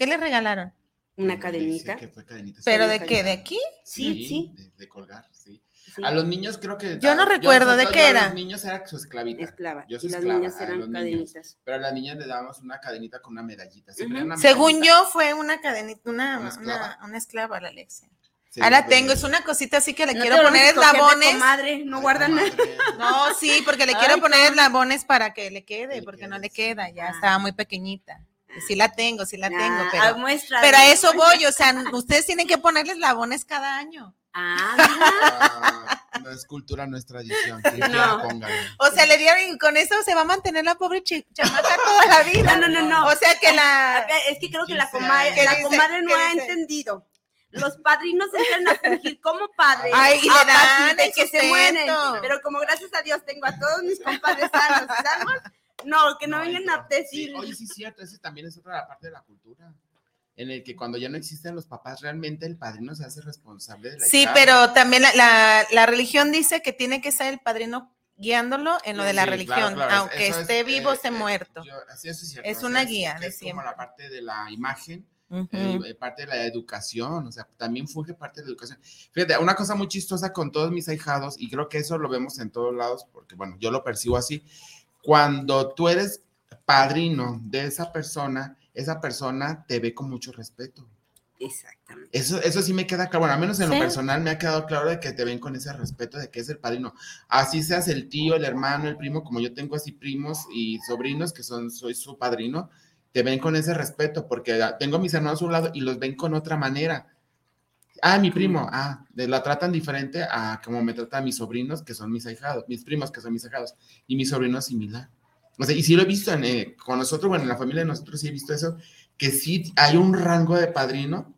Speaker 6: ¿Qué le regalaron?
Speaker 7: una cadenita.
Speaker 8: que fue cadenita.
Speaker 6: ¿Pero de qué? ¿De aquí?
Speaker 7: Sí, sí.
Speaker 8: De, de colgar, sí.
Speaker 7: Sí.
Speaker 8: A los niños creo que.
Speaker 6: Yo no recuerdo, ¿de qué
Speaker 8: yo a
Speaker 6: era?
Speaker 8: Los niños era su esclavita.
Speaker 7: Esclava.
Speaker 8: Yo
Speaker 7: y
Speaker 8: soy
Speaker 7: las
Speaker 8: esclava,
Speaker 7: niñas eran
Speaker 8: niños.
Speaker 7: cadenitas.
Speaker 8: Pero a las niñas le dábamos una cadenita con una medallita. Siempre
Speaker 7: Ujú.
Speaker 8: una
Speaker 6: Según
Speaker 8: medallita.
Speaker 6: yo, fue una cadenita, una,
Speaker 8: ¿Una esclava?
Speaker 6: una, una esclava la Alexia.
Speaker 8: Sí,
Speaker 6: Ahora tengo, es una cosita así que le
Speaker 7: No
Speaker 6: quiero poner eslabones.
Speaker 7: comadre, no
Speaker 8: Ay,
Speaker 7: guardan nada.
Speaker 6: No, sí, porque le
Speaker 7: Ay,
Speaker 6: quiero poner eslabones para que le quede, porque no le queda, ya
Speaker 7: Ah.
Speaker 6: estaba muy pequeñita. Sí la tengo, sí la tengo,
Speaker 7: Ah,
Speaker 6: pero,
Speaker 7: muestra.
Speaker 6: pero a eso voy, o sea, ustedes tienen que ponerle eslabones cada año.
Speaker 7: Ah, mira.
Speaker 8: Ah, no es cultura, no es tradición.
Speaker 7: No.
Speaker 6: O sea, le dieron y con eso se va a mantener la pobre chamaca toda la vida.
Speaker 7: No, no, no, no.
Speaker 6: O sea que la...
Speaker 7: Es que creo que la
Speaker 8: 15
Speaker 7: comadre, la comadre no
Speaker 6: ¿Qué
Speaker 7: ha
Speaker 6: dice?
Speaker 7: entendido. Los padrinos entran a fungir como padres.
Speaker 6: Ay, y le
Speaker 7: a
Speaker 6: dan
Speaker 7: que se mueren. Pero como gracias a Dios tengo a todos mis compadres sanos y salvos, no, que no, vengan a decir.
Speaker 8: Sí, oye, sí es cierto, ese también es otra parte de la cultura. En el que cuando ya no existen los papás, realmente el padrino se hace responsable de la
Speaker 6: Sí,
Speaker 8: hija.
Speaker 6: pero también la, la, la religión dice que tiene que ser el padrino guiándolo en lo de la
Speaker 8: Sí,
Speaker 6: religión,
Speaker 8: claro, claro,
Speaker 6: aunque
Speaker 8: eso es,
Speaker 6: esté
Speaker 8: eh,
Speaker 6: vivo, esté
Speaker 8: eh,
Speaker 6: muerto.
Speaker 8: yo- así eso es cierto.
Speaker 6: Es
Speaker 8: o sea,
Speaker 6: una guía de
Speaker 8: es como la parte de la imagen,
Speaker 6: Ujú.
Speaker 8: eh, parte de la educación, o sea, también funge parte de la educación. Fíjate, una cosa muy chistosa con todos mis ahijados, y creo que eso lo vemos en todos lados, porque bueno, yo lo percibo así, cuando tú eres padrino de esa persona, esa persona te ve con mucho respeto.
Speaker 7: Exactamente.
Speaker 8: Eso, eso sí me queda claro, bueno, al menos en
Speaker 6: Sí.
Speaker 8: lo personal me ha quedado claro de que te ven con ese respeto de que es el padrino. Así seas el tío, el hermano, el primo, como yo tengo así primos y sobrinos que son, soy su padrino, te ven con ese respeto, porque tengo mis hermanos a un lado y los ven con otra manera. Ah, mi primo, ah, de- la tratan diferente a como me tratan mis sobrinos, que son mis ahijados, mis primos, que son mis ahijados, y mi sobrino similar. O sea, y sí lo he visto en, eh, con nosotros, bueno, en la familia de nosotros sí he visto eso, que sí hay un rango de padrino,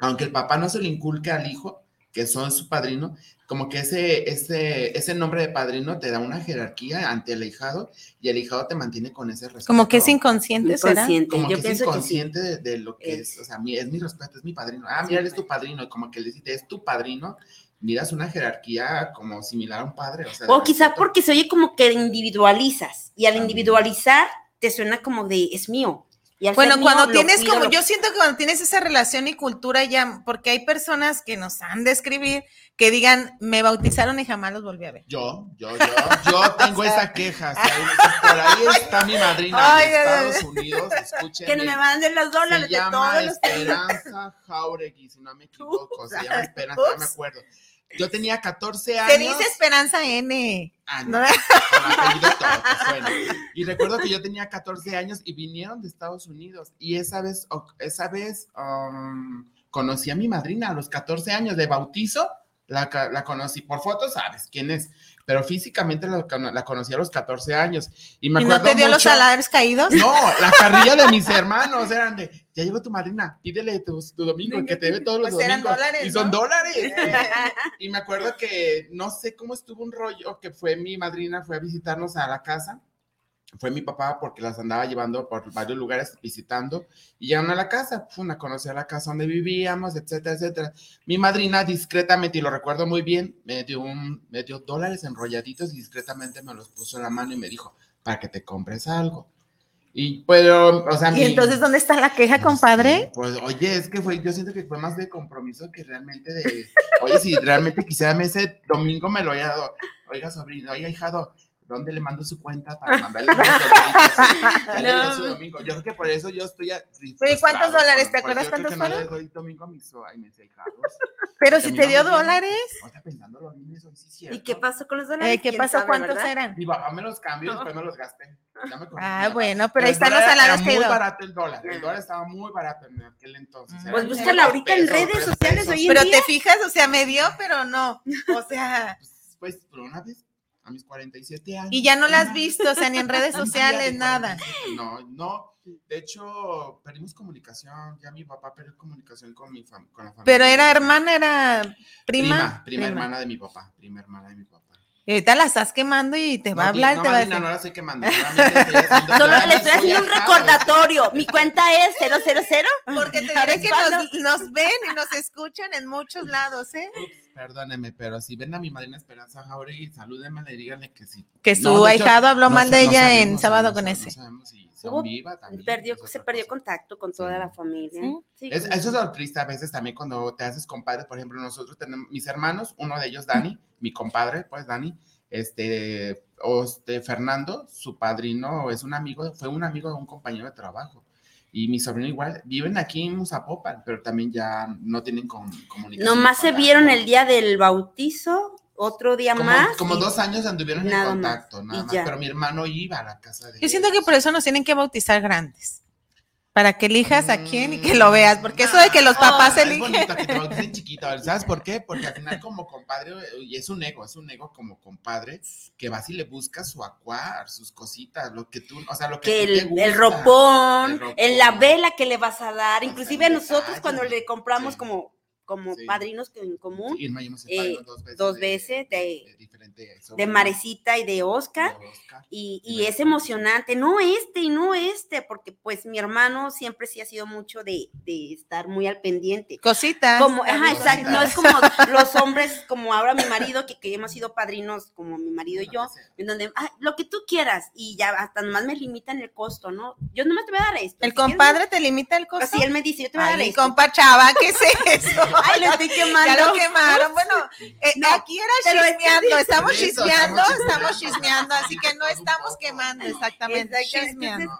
Speaker 8: aunque el papá no se le inculque al hijo, que son su padrino, como que ese, ese, ese nombre de padrino te da una jerarquía ante el ahijado y el ahijado te mantiene con ese respeto.
Speaker 6: Como que es inconsciente, ¿será?
Speaker 7: Inconsciente.
Speaker 8: Como
Speaker 7: Yo
Speaker 8: que es
Speaker 7: pienso que sí.
Speaker 8: inconsciente de, de lo que es,
Speaker 7: Es.
Speaker 8: o sea, mi- es mi respeto, es mi padrino. Ah, mira, él es tu padrino, y como que le dices, es tu padrino, miras una jerarquía como similar a un padre. O, sea,
Speaker 7: O quizá
Speaker 8: respeto.
Speaker 7: porque se oye como que individualizas y al
Speaker 8: También.
Speaker 7: individualizar te suena como de es mío. Y al
Speaker 6: Bueno,
Speaker 7: mío,
Speaker 6: cuando tienes
Speaker 7: cuido,
Speaker 6: como,
Speaker 7: lo-
Speaker 6: yo siento que cuando tienes esa relación y cultura ya, porque hay personas que nos han de escribir que digan, me bautizaron y jamás los volví a ver.
Speaker 8: Yo, yo, yo, yo tengo esa queja. por ahí está mi madrina
Speaker 6: Ay,
Speaker 8: de
Speaker 6: ay, ay.
Speaker 8: Estados Unidos. Escuchen.
Speaker 7: que me manden los dólares
Speaker 8: Se
Speaker 7: de
Speaker 8: llama
Speaker 7: todos los
Speaker 8: Esperanza Jauregui, si no me equivoco. Se llama Esperanza, no me acuerdo. Yo tenía 14 años.
Speaker 6: Se dice Esperanza N.
Speaker 8: Ah,
Speaker 6: No.
Speaker 8: no, pues, bueno. Y recuerdo que yo tenía 14 años y vinieron de Estados Unidos. Y esa vez, esa vez um, conocí a mi madrina a los 14 años de bautizo. La, conocí por fotos, sabes quién es. Pero físicamente la, cono- la conocí a los 14 años. Y me
Speaker 6: ¿Y no te dio los salarios caídos?
Speaker 8: no, la carrilla de mis hermanos eran de, ya llegó tu madrina, pídele tu, tu domingo, que te debe todos los
Speaker 6: Pues eran
Speaker 8: domingos.
Speaker 6: dólares,
Speaker 8: y son
Speaker 6: ¿no?
Speaker 8: dólares. y me acuerdo que no sé cómo estuvo un rollo, que fue mi madrina, fue a visitarnos a la casa. fue mi papá porque las andaba llevando por varios lugares visitando y llegaron a la casa, una a la casa donde vivíamos, etcétera, etcétera. Mi madrina discretamente, y lo recuerdo muy bien, me dio, un, me dio dólares enrolladitos y discretamente me los puso en la mano y me dijo, para que te compres algo. Y pero, o sea,
Speaker 6: ¿Y entonces dónde está la queja, compadre?
Speaker 8: Pues, oye, es que fue, yo siento que fue más de compromiso que realmente de, oye, si realmente quisiera ese domingo me lo haya dado, oiga, sobrino, oiga, hijado, ¿dónde le mando su cuenta para mandarle no. su domingo? Yo creo que por eso yo estoy.
Speaker 6: ¿Y cuántos dólares? ¿Te acuerdas cuántos fueron? No le doy domingo a mis, a mis Pero si te dio dólares.
Speaker 7: ¿Y qué pasó con los dólares?
Speaker 6: Eh, ¿Qué pasó? ¿Cuántos eran?
Speaker 8: Mi papá me los cambió y después me los gasté.
Speaker 6: ah, bueno, pero ahí están los salados
Speaker 8: que muy barato el dólar. El dólar estaba muy barato en aquel entonces.
Speaker 7: Pues búscala ahorita en redes sociales hoy
Speaker 6: en Pero te fijas, o sea, me dio, pero no. O sea.
Speaker 8: Pues, pues, por una vez a mis 47 años.
Speaker 6: Y ya no la has visto, o sea, ni en redes sociales, nada.
Speaker 8: No, no. De hecho, perdimos comunicación. Ya mi papá perdió comunicación con, mi con la familia.
Speaker 6: Pero era hermana, era prima.
Speaker 8: Prima, prima, hermana de mi papá. Prima hermana de mi papá.
Speaker 6: Y ahorita la estás quemando y te va a hablar.
Speaker 8: No,
Speaker 6: te
Speaker 8: va
Speaker 6: a
Speaker 8: decir. no la estoy quemando.
Speaker 7: Solo le estoy haciendo un recordatorio. Mi cuenta es 000.
Speaker 6: Porque te diré que nos, nos, ven y nos escuchan en muchos lados, ¿eh?
Speaker 8: Perdóneme, pero si ven a mi madrina Esperanza Jauregui, salúdenme y díganle que sí.
Speaker 6: Que su ahijado habló mal de ella en sábado con ese.
Speaker 7: perdió, se perdió contacto con toda la familia.
Speaker 8: eso es lo triste a veces también cuando te haces compadre. Por ejemplo, nosotros tenemos mis hermanos, uno de ellos, Dani, mi compadre, pues Dani, este, o este, Fernando, su padrino, es un amigo, fue un amigo de un compañero de trabajo y mi sobrino igual, viven aquí en Zapopan, pero también ya no tienen comunicación.
Speaker 7: Nomás se vieron el día del bautizo, otro día más.
Speaker 8: Como dos años anduvieron en contacto, nada más, pero mi hermano iba a la casa de
Speaker 6: Yo siento que por eso nos tienen que bautizar grandes para que elijas a quién y que lo veas, porque eso de que los papás eligen. Es bonito que te
Speaker 8: bauticen chiquito, ¿sabes por qué? Porque al final como compadre, y es un ego, es un ego como compadre, que vas y le buscas su acuar, sus cositas, lo que tú, o sea, lo que,
Speaker 7: el, el, ropón, en la vela que le vas a dar, inclusive a nosotros cuando le compramos como como padrinos en común.
Speaker 8: Eh,
Speaker 7: dos veces, de, de, Marecita y de Oscar. y, es emocionante, no este y no este, porque pues mi hermano siempre sí ha sido mucho de, estar muy al pendiente.
Speaker 6: Cositas.
Speaker 7: Como, ajá, exacto, no es como los hombres, como ahora mi marido, que, que hemos sido padrinos como mi marido y yo, en donde, ah, lo que tú quieras, y ya hasta nomás me limitan el costo, ¿no? Yo nomás te voy a dar esto.
Speaker 6: ¿El compadre te limita el costo?
Speaker 7: Así él me dice, yo te voy a dar esto.
Speaker 6: compa chava, ¿qué es eso?
Speaker 7: Ay, lo estoy quemando.
Speaker 6: Ya lo quemaron. Bueno, eh, aquí era chismeando, estamos chismeando, estamos chismeando, así que no estamos quemando, exactamente, chismeando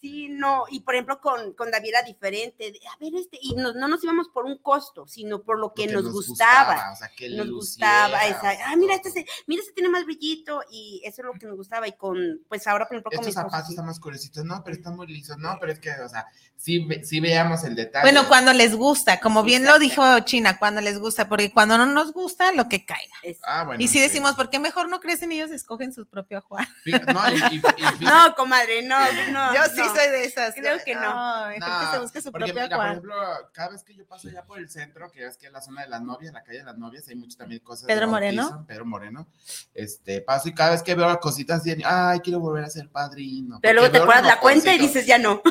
Speaker 7: sí, no, y por ejemplo con, con David era diferente, a ver, este, y no, no nos íbamos por un costo, sino por lo que nos, gustaba, o sea, que nos gustaba, esa, ah, mira, este, mira, este tiene más brillito, y eso es lo que nos gustaba, y con, pues ahora, por ejemplo,
Speaker 8: con mis zapatos están más colorecitos, no, pero están muy lisos, no, pero es que, o sea, sí, sí veamos el detalle.
Speaker 6: Bueno, cuando les gusta, como bien lo dijo China, cuando les gusta, porque cuando no nos gusta, lo que caiga. Ah, bueno, y si decimos, ¿por qué mejor no crecen ellos escogen su propio Juan?
Speaker 7: No, y, no, comadre, no, no.
Speaker 6: Yo sí soy de esas.
Speaker 7: Creo que no.
Speaker 8: no, se busca su porque mira, por ejemplo, cada vez que yo paso ya por el centro, que es que la zona de las novias, la calle de las novias, hay muchas también cosas.
Speaker 6: Pedro Moreno.
Speaker 8: Pedro Moreno. Este, paso y cada vez que veo cositas así, ay, quiero volver a ser padrino.
Speaker 7: Pero luego te acuerdas la cuenta y dices ya no.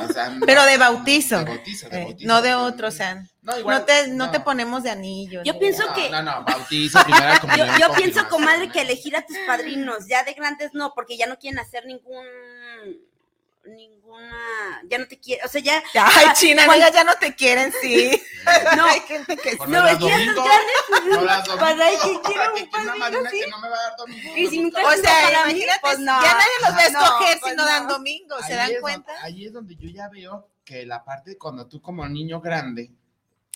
Speaker 6: Pero de bautizo. De bautizo, de eh, bautizo. no de otro, o sea. No, igual, no, te, no, te ponemos de anillo.
Speaker 7: Yo pienso que.
Speaker 8: No, no, bautizo, primera
Speaker 7: Yo, yo pienso, comadre, que elegir a tus padrinos, ya de grandes no, porque ya no quieren hacer ningún ninguna, ya no te quiere, o sea, ya.
Speaker 6: Ay, China, ya no te quieren, sí.
Speaker 7: no, hay gente que no, es que estos grandes, para hay que quiero un
Speaker 8: padrino, sí. no me va a dar domingo.
Speaker 7: Y si
Speaker 6: nunca o sea, imagínate, pues no, ya nadie los va a escoger si no dan domingo, ¿se dan cuenta?
Speaker 8: ahí es donde yo ya veo que la parte cuando tú como niño grande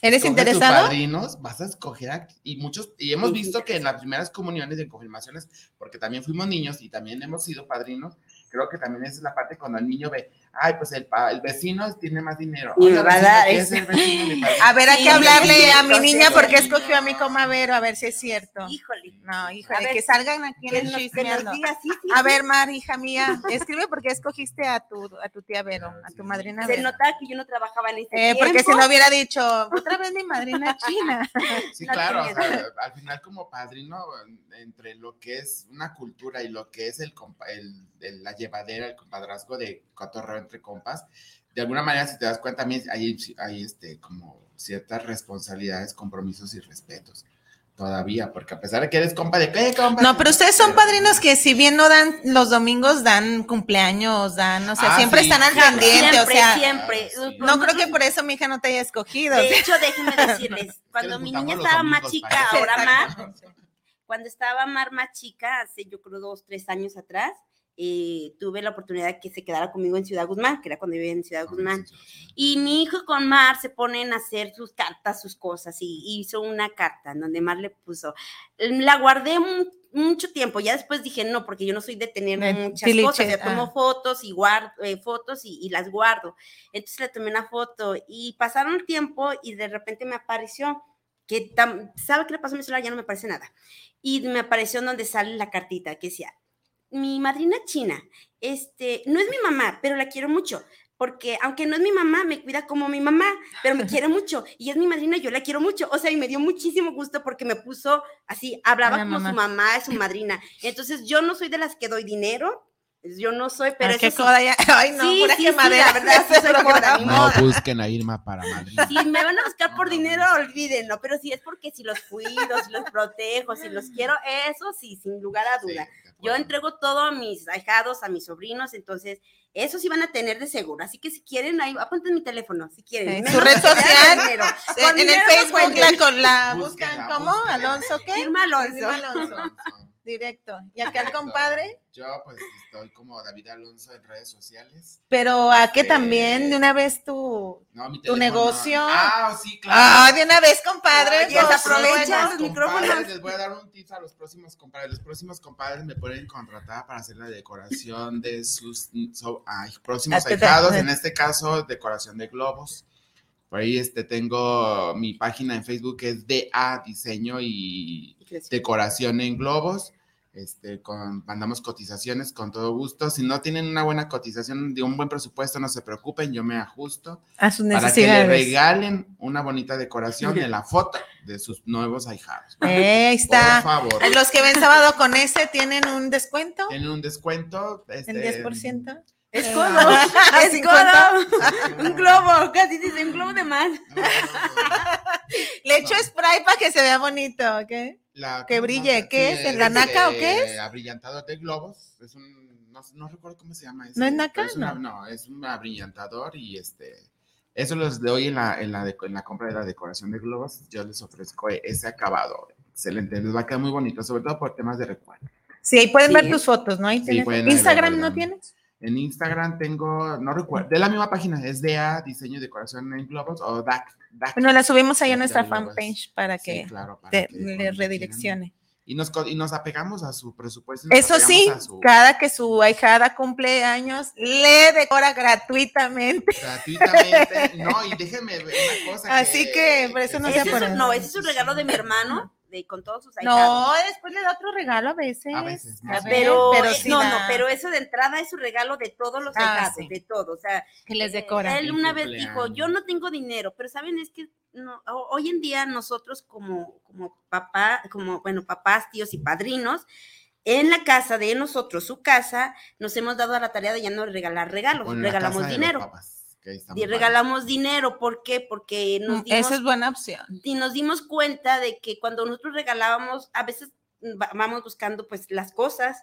Speaker 6: ¿Eres interesado?
Speaker 8: padrinos, vas a escoger y muchos, y hemos visto que en las primeras comuniones de confirmaciones, porque también fuimos niños y también hemos sido padrinos, creo que también esa es la parte cuando el niño ve, ay, pues el, pa- el vecino tiene más dinero.
Speaker 7: Y me va a dar
Speaker 8: ¿qué
Speaker 7: eso.
Speaker 8: es el vecino? Mi padre?
Speaker 6: A ver, hay
Speaker 7: Sí,
Speaker 6: que hablarle
Speaker 7: sí,
Speaker 6: a mi niña porque escogió a mi comavero, a ver si es cierto.
Speaker 7: Híjole.
Speaker 6: No, híjole,
Speaker 7: A ver,
Speaker 6: que salgan aquí en el chismeando.
Speaker 7: sí,
Speaker 6: A
Speaker 7: sí.
Speaker 6: ver, Mar, hija mía, escribe por qué escogiste a tu, a tu tía Vero, a tu madrina
Speaker 7: Se
Speaker 6: Vero.
Speaker 7: nota que yo no trabajaba en ese
Speaker 6: Eh, porque si no hubiera dicho, otra vez mi madrina china.
Speaker 8: Sí,
Speaker 7: No
Speaker 8: claro, o
Speaker 7: tiene
Speaker 8: sea, al final como padrino, entre lo que es una cultura y lo que es el, compa- el- el- la llevadera, el compadrazgo de cotorreo entre compas, de alguna manera, si te das cuenta, también hay, hay este, como ciertas responsabilidades, compromisos y respetos todavía, porque a pesar de que eres compa de qué, compa.
Speaker 6: No, pero ustedes son padrinos que si bien no dan los domingos, dan cumpleaños, dan, o sea,
Speaker 8: Ah,
Speaker 6: siempre
Speaker 8: sí.
Speaker 6: están al
Speaker 8: Ja,
Speaker 6: pendiente,
Speaker 7: siempre,
Speaker 6: o sea,
Speaker 7: siempre.
Speaker 8: Ah, sí.
Speaker 6: no creo que por eso mi hija no te haya escogido.
Speaker 7: De hecho, déjenme decirles, cuando mi niña estaba más
Speaker 8: domingos
Speaker 7: chica,
Speaker 8: para eso.
Speaker 7: ahora más, cuando estaba Mar más chica, hace yo creo dos, tres años atrás, eh, tuve la oportunidad de que se quedara conmigo en Ciudad Guzmán, que era cuando vivía en Ciudad Guzmán. Y mi hijo con Mar se ponen a hacer sus cartas, sus cosas, y hizo una carta en donde Mar le puso. La guardé mu- mucho tiempo, ya después dije, no, porque yo no soy de tener
Speaker 6: De
Speaker 7: muchas
Speaker 6: tiliche,
Speaker 7: cosas, yo tomo
Speaker 6: ah.
Speaker 7: fotos y guardo eh, fotos y, y las guardo. Entonces le tomé una foto y pasaron el tiempo y de repente me apareció que, tam- ¿sabe qué le pasó a mi celular? Ya no me aparece nada. Y me apareció en donde sale la cartita que decía, mi madrina china, este, no es mi mamá, pero la quiero mucho, porque aunque no es mi mamá, me cuida como mi mamá, pero me quiere mucho, y es mi madrina, yo la quiero mucho, o sea, y me dio muchísimo gusto porque me puso así, hablaba
Speaker 6: la
Speaker 7: como
Speaker 6: mamá.
Speaker 7: su mamá, es su madrina, entonces yo no soy de las que doy dinero, yo no soy, pero
Speaker 6: Ah, qué
Speaker 7: eso sí,
Speaker 6: coda ya. Ay, no,
Speaker 7: Sí,
Speaker 6: pura
Speaker 7: sí, sí, la verdad, sí soy coda,
Speaker 8: No busquen a Irma para Madrid.
Speaker 7: si me van a buscar por dinero, olvídenlo, pero si es porque si los cuido, si los protejo, si los quiero, eso sí, sin lugar a duda. Yo entrego todo a mis ahijados, a mis sobrinos, entonces eso sí van a tener de seguro. Así que si quieren, ahí apunten mi teléfono, si quieren.
Speaker 6: Sí, su red social,
Speaker 7: dinero.
Speaker 6: En, el
Speaker 7: no
Speaker 6: Facebook la, con la buscan como
Speaker 8: búsquenla.
Speaker 6: Alonso qué?
Speaker 7: Irma Alonso.
Speaker 6: Irma Alonso. Directo. Y acá el compadre,
Speaker 8: Yo pues estoy como David Alonso en redes sociales.
Speaker 6: pero a qué
Speaker 8: Eh,
Speaker 6: también de una vez tu
Speaker 8: No, mi
Speaker 6: tu negocio.
Speaker 8: Ah, sí, claro.
Speaker 6: Ah, de una vez, compadre. Pues,
Speaker 7: aprovecha
Speaker 6: bueno.
Speaker 7: los micrófonos.
Speaker 8: Les voy a dar un tip a los próximos compadres. Los próximos compadres me pueden contratar para hacer la decoración de sus so- próximos
Speaker 6: Ah, te- te-
Speaker 8: ahijados. En este caso, decoración de globos. Por ahí este, tengo mi página en Facebook que es DA Diseño y Decoración en Globos. Este, con, mandamos cotizaciones con todo gusto. Si no tienen una buena cotización de un buen presupuesto, no se preocupen, yo me ajusto
Speaker 6: A sus
Speaker 8: para que le
Speaker 6: necesidades.
Speaker 8: regalen una bonita decoración de la foto de sus nuevos ahijados.
Speaker 6: Ahí está.
Speaker 8: Por favor.
Speaker 6: Los que ven sábado con ese tienen un descuento
Speaker 8: Tienen un descuento. Este,
Speaker 6: en 10%.
Speaker 7: Es
Speaker 6: Eh,
Speaker 7: codo, es
Speaker 6: 50.
Speaker 7: codo. Un globo, casi dice un globo de más.
Speaker 6: Le echo spray para que se vea bonito, ¿ok?
Speaker 8: La-
Speaker 6: Que
Speaker 8: ¿cómo
Speaker 6: brille? ¿qué es? ¿La naca o qué es?
Speaker 8: Abrillantador de globos. Es un, no, no recuerdo cómo se llama. ese,
Speaker 6: ¿No es naca?
Speaker 8: es una-
Speaker 6: No.
Speaker 8: no, es un abrillantador y este. Eso los doy en la, en, la en la compra de la decoración de globos. Yo les ofrezco ese acabado. Excelente, les va a quedar muy bonito, sobre todo por temas de recuerdo.
Speaker 6: Sí, ahí pueden
Speaker 7: Sí.
Speaker 6: ver tus fotos, ¿no? Ahí
Speaker 8: Sí,
Speaker 6: Instagram no tienes.
Speaker 8: En Instagram tengo, no recuerdo, de la misma página, es DA Diseño y Decoración en Globos o DAC. DAC.
Speaker 6: Bueno, la subimos ahí a nuestra fanpage para
Speaker 8: Sí,
Speaker 6: que
Speaker 8: claro, para
Speaker 6: te-
Speaker 8: que
Speaker 6: le redireccione.
Speaker 8: Y nos, y nos apegamos a su presupuesto.
Speaker 6: Eso sí,
Speaker 8: su-
Speaker 6: cada que su ahijada cumple años, le decora gratuitamente.
Speaker 8: gratuitamente. No, y déjenme ver una cosa.
Speaker 6: Así que, por eso no se
Speaker 7: Ese es,
Speaker 6: apure.
Speaker 7: un- no, ese es un regalo de mi hermano, de, con todos sus ahijados.
Speaker 6: No, después le da otro regalo a veces.
Speaker 8: A no
Speaker 7: Pero,
Speaker 6: pero
Speaker 7: eh,
Speaker 6: sí
Speaker 7: no,
Speaker 6: da.
Speaker 7: no, pero eso de entrada es su regalo de todos los
Speaker 6: Ah,
Speaker 7: ahijados,
Speaker 6: sí.
Speaker 7: de todo. O sea,
Speaker 6: que les
Speaker 7: eh,
Speaker 6: decora.
Speaker 7: Él una vez dijo, yo no tengo dinero, pero saben, es que no, ho- hoy en día nosotros como, como papá, como, bueno, papás, tíos y padrinos, en la casa de nosotros, su casa, nos hemos dado a la tarea de ya no regalar regalos, regalamos
Speaker 8: casa de los
Speaker 7: dinero.
Speaker 8: papás,
Speaker 7: Y regalamos dinero, ¿por qué? Porque nos dimos,
Speaker 6: Mm, Esa es buena opción.
Speaker 7: y nos dimos cuenta de que cuando nosotros regalábamos, a veces va- vamos buscando pues las cosas,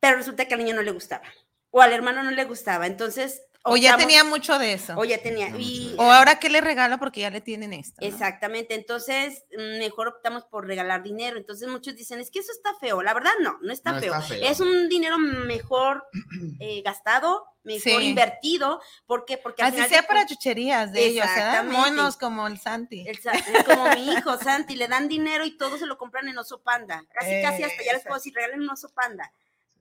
Speaker 7: pero resulta que al niño no le gustaba o al hermano no le gustaba. Entonces,
Speaker 6: O ya tenía mucho de eso.
Speaker 7: o ya tenía. Y,
Speaker 6: O ahora qué le regalo porque ya le tienen esto. ¿no?
Speaker 7: Exactamente, entonces mm, mejor optamos por regalar dinero. Entonces muchos dicen, es que eso está feo. La verdad no, no está,
Speaker 8: No
Speaker 7: feo.
Speaker 8: está feo.
Speaker 7: Es un dinero mejor eh, gastado, mejor
Speaker 6: Sí.
Speaker 7: invertido. ¿Por qué? Porque al
Speaker 6: Así
Speaker 7: final
Speaker 6: sea
Speaker 7: de
Speaker 6: para chucherías de ellos.
Speaker 7: Exactamente.
Speaker 6: Monos como el Santi.
Speaker 7: el es como mi hijo Santi, le dan dinero y todo se lo compran en oso panda. Casi, casi hasta ya les puedo decir, regalen un oso panda.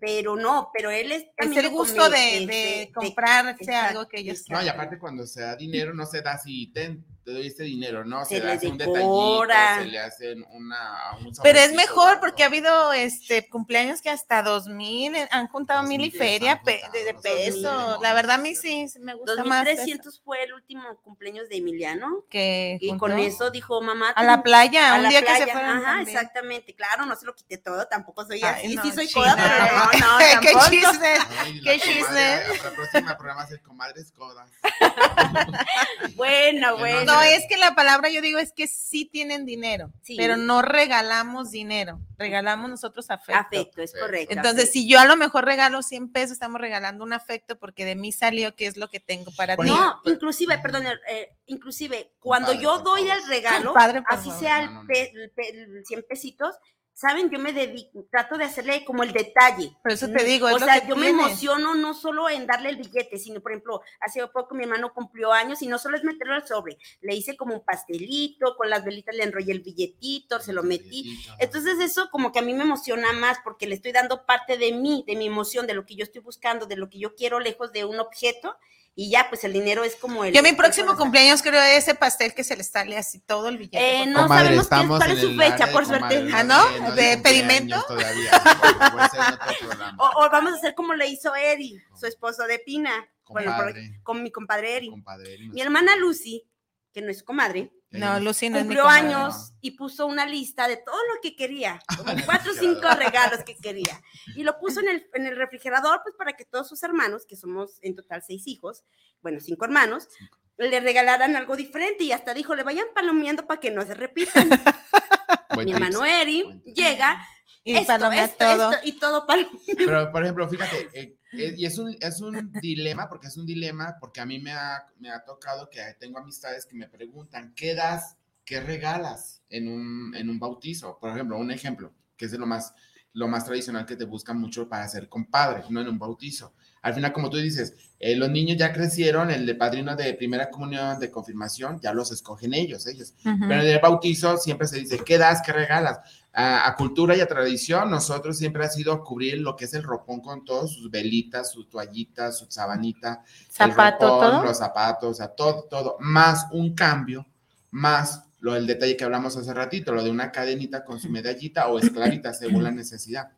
Speaker 7: Pero no, pero él es
Speaker 6: Es el gusto de, de comprarse algo que ellos
Speaker 8: No, y aparte cuando se da dinero, no se da así, ten, te doy este dinero, no, se,
Speaker 7: Se
Speaker 8: le hace un detallito, se le hacen una, un
Speaker 6: Pero es mejor porque ha habido este cumpleaños que hasta dos mil eh, han juntado mil y feria pe- de, de peso. La verdad a mí
Speaker 8: sí.
Speaker 6: me gusta más eso
Speaker 7: 2300 fue el último cumpleaños de Emiliano.
Speaker 6: que
Speaker 7: Y con eso dijo mamá.
Speaker 6: a la playa,
Speaker 7: a
Speaker 6: un
Speaker 7: la
Speaker 6: día que se
Speaker 7: playa,
Speaker 6: fueron
Speaker 7: Ajá,
Speaker 6: también.
Speaker 7: exactamente. Claro, no se lo quité todo, tampoco soy
Speaker 6: Ay,
Speaker 7: así.
Speaker 6: no,
Speaker 7: sí soy coda, pero no, no,
Speaker 6: Qué
Speaker 7: tampoco.
Speaker 6: chisme.
Speaker 8: Ay,
Speaker 6: Qué
Speaker 8: la
Speaker 6: chisme.
Speaker 8: comadre, Para el próximo programa es el comadres codas.
Speaker 7: Bueno, bueno.
Speaker 6: No, es que la palabra yo digo es que sí tienen dinero,
Speaker 7: Sí.
Speaker 6: pero no regalamos dinero, regalamos nosotros afecto.
Speaker 7: Afecto, es correcto.
Speaker 6: Entonces,
Speaker 7: afecto.
Speaker 6: si yo a lo mejor regalo 100 pesos, estamos regalando un afecto porque de mí salió que es lo que tengo para ti.
Speaker 7: No, inclusive, perdón, eh, inclusive cuando yo doy el regalo, así
Speaker 6: favor.
Speaker 7: sea pe- el pe- el 100 pesitos, saben, yo me dedico, trato de hacerle como el detalle.
Speaker 6: Por eso te digo, es
Speaker 7: o
Speaker 6: lo
Speaker 7: sea,
Speaker 6: que
Speaker 7: yo me
Speaker 6: tienes.
Speaker 7: emociono no solo en darle el billete, sino, por ejemplo, hace poco mi hermano cumplió años y no solo es meterlo al sobre, le hice como un pastelito, con las velitas le enrollé el billetito, se lo metí. Entonces eso como que a mí me emociona más porque le estoy dando parte de mí, de mi emoción, de lo que yo estoy buscando, de lo que yo quiero lejos de un objeto y ya pues el dinero es como el...
Speaker 6: Yo mi próximo cumpleaños creo ese pastel que se le sale así todo el billete.
Speaker 7: Eh, no.
Speaker 8: Comadre,
Speaker 7: sabemos qué cuál es su fecha, por
Speaker 8: comadre,
Speaker 7: suerte.
Speaker 6: Ah, ¿no?
Speaker 8: de-
Speaker 6: ¿De pedimento?
Speaker 8: Todavía.
Speaker 7: O, o vamos a hacer como le hizo Eri, su esposo de Pina, bueno, por- con mi compadre Eri.
Speaker 8: Compadre,
Speaker 7: Mi hermana Lucy, que no es comadre,
Speaker 6: No, Lucy no es mi
Speaker 7: cumplió
Speaker 6: comadre.
Speaker 7: años y puso una lista de todo lo que quería, como cuatro o cinco regalos que quería. Y lo puso en el, en el refrigerador, pues para que todos sus hermanos, que somos en total seis hijos, bueno, cinco hermanos, le regalaran algo diferente y hasta dijo, le vayan palomeando para que no se repitan.
Speaker 8: Buen
Speaker 7: Mi
Speaker 8: tips.
Speaker 7: hermano Eri llega,
Speaker 6: Y
Speaker 7: esto,
Speaker 6: palomea
Speaker 7: esto,
Speaker 6: todo.
Speaker 7: esto, y todo palomeado.
Speaker 8: Pero, por ejemplo, fíjate, eh, eh, y es un, es un dilema, porque es un dilema, porque a mí me ha, me ha tocado que tengo amistades que me preguntan, ¿qué das, qué regalas en un, en un bautizo? Por ejemplo, un ejemplo, que es de lo más, lo más tradicional que te buscan mucho para ser compadre, no en un bautizo. Al final, como tú dices, eh, los niños ya crecieron, el de padrino de primera comunión, de confirmación, ya los escogen ellos, ellos. Pero en el bautizo siempre se dice, ¿qué das, qué regalas? A, a cultura y a tradición, nosotros siempre ha sido cubrir lo que es el ropón con todas sus velitas, su toallita, su sabanita, el
Speaker 6: Zapato,
Speaker 8: ropón,
Speaker 6: todo.
Speaker 8: los zapatos, o sea, todo, todo, más un cambio, más lo del detalle que hablamos hace ratito, lo de una cadenita con su medallita o esclavita según la necesidad.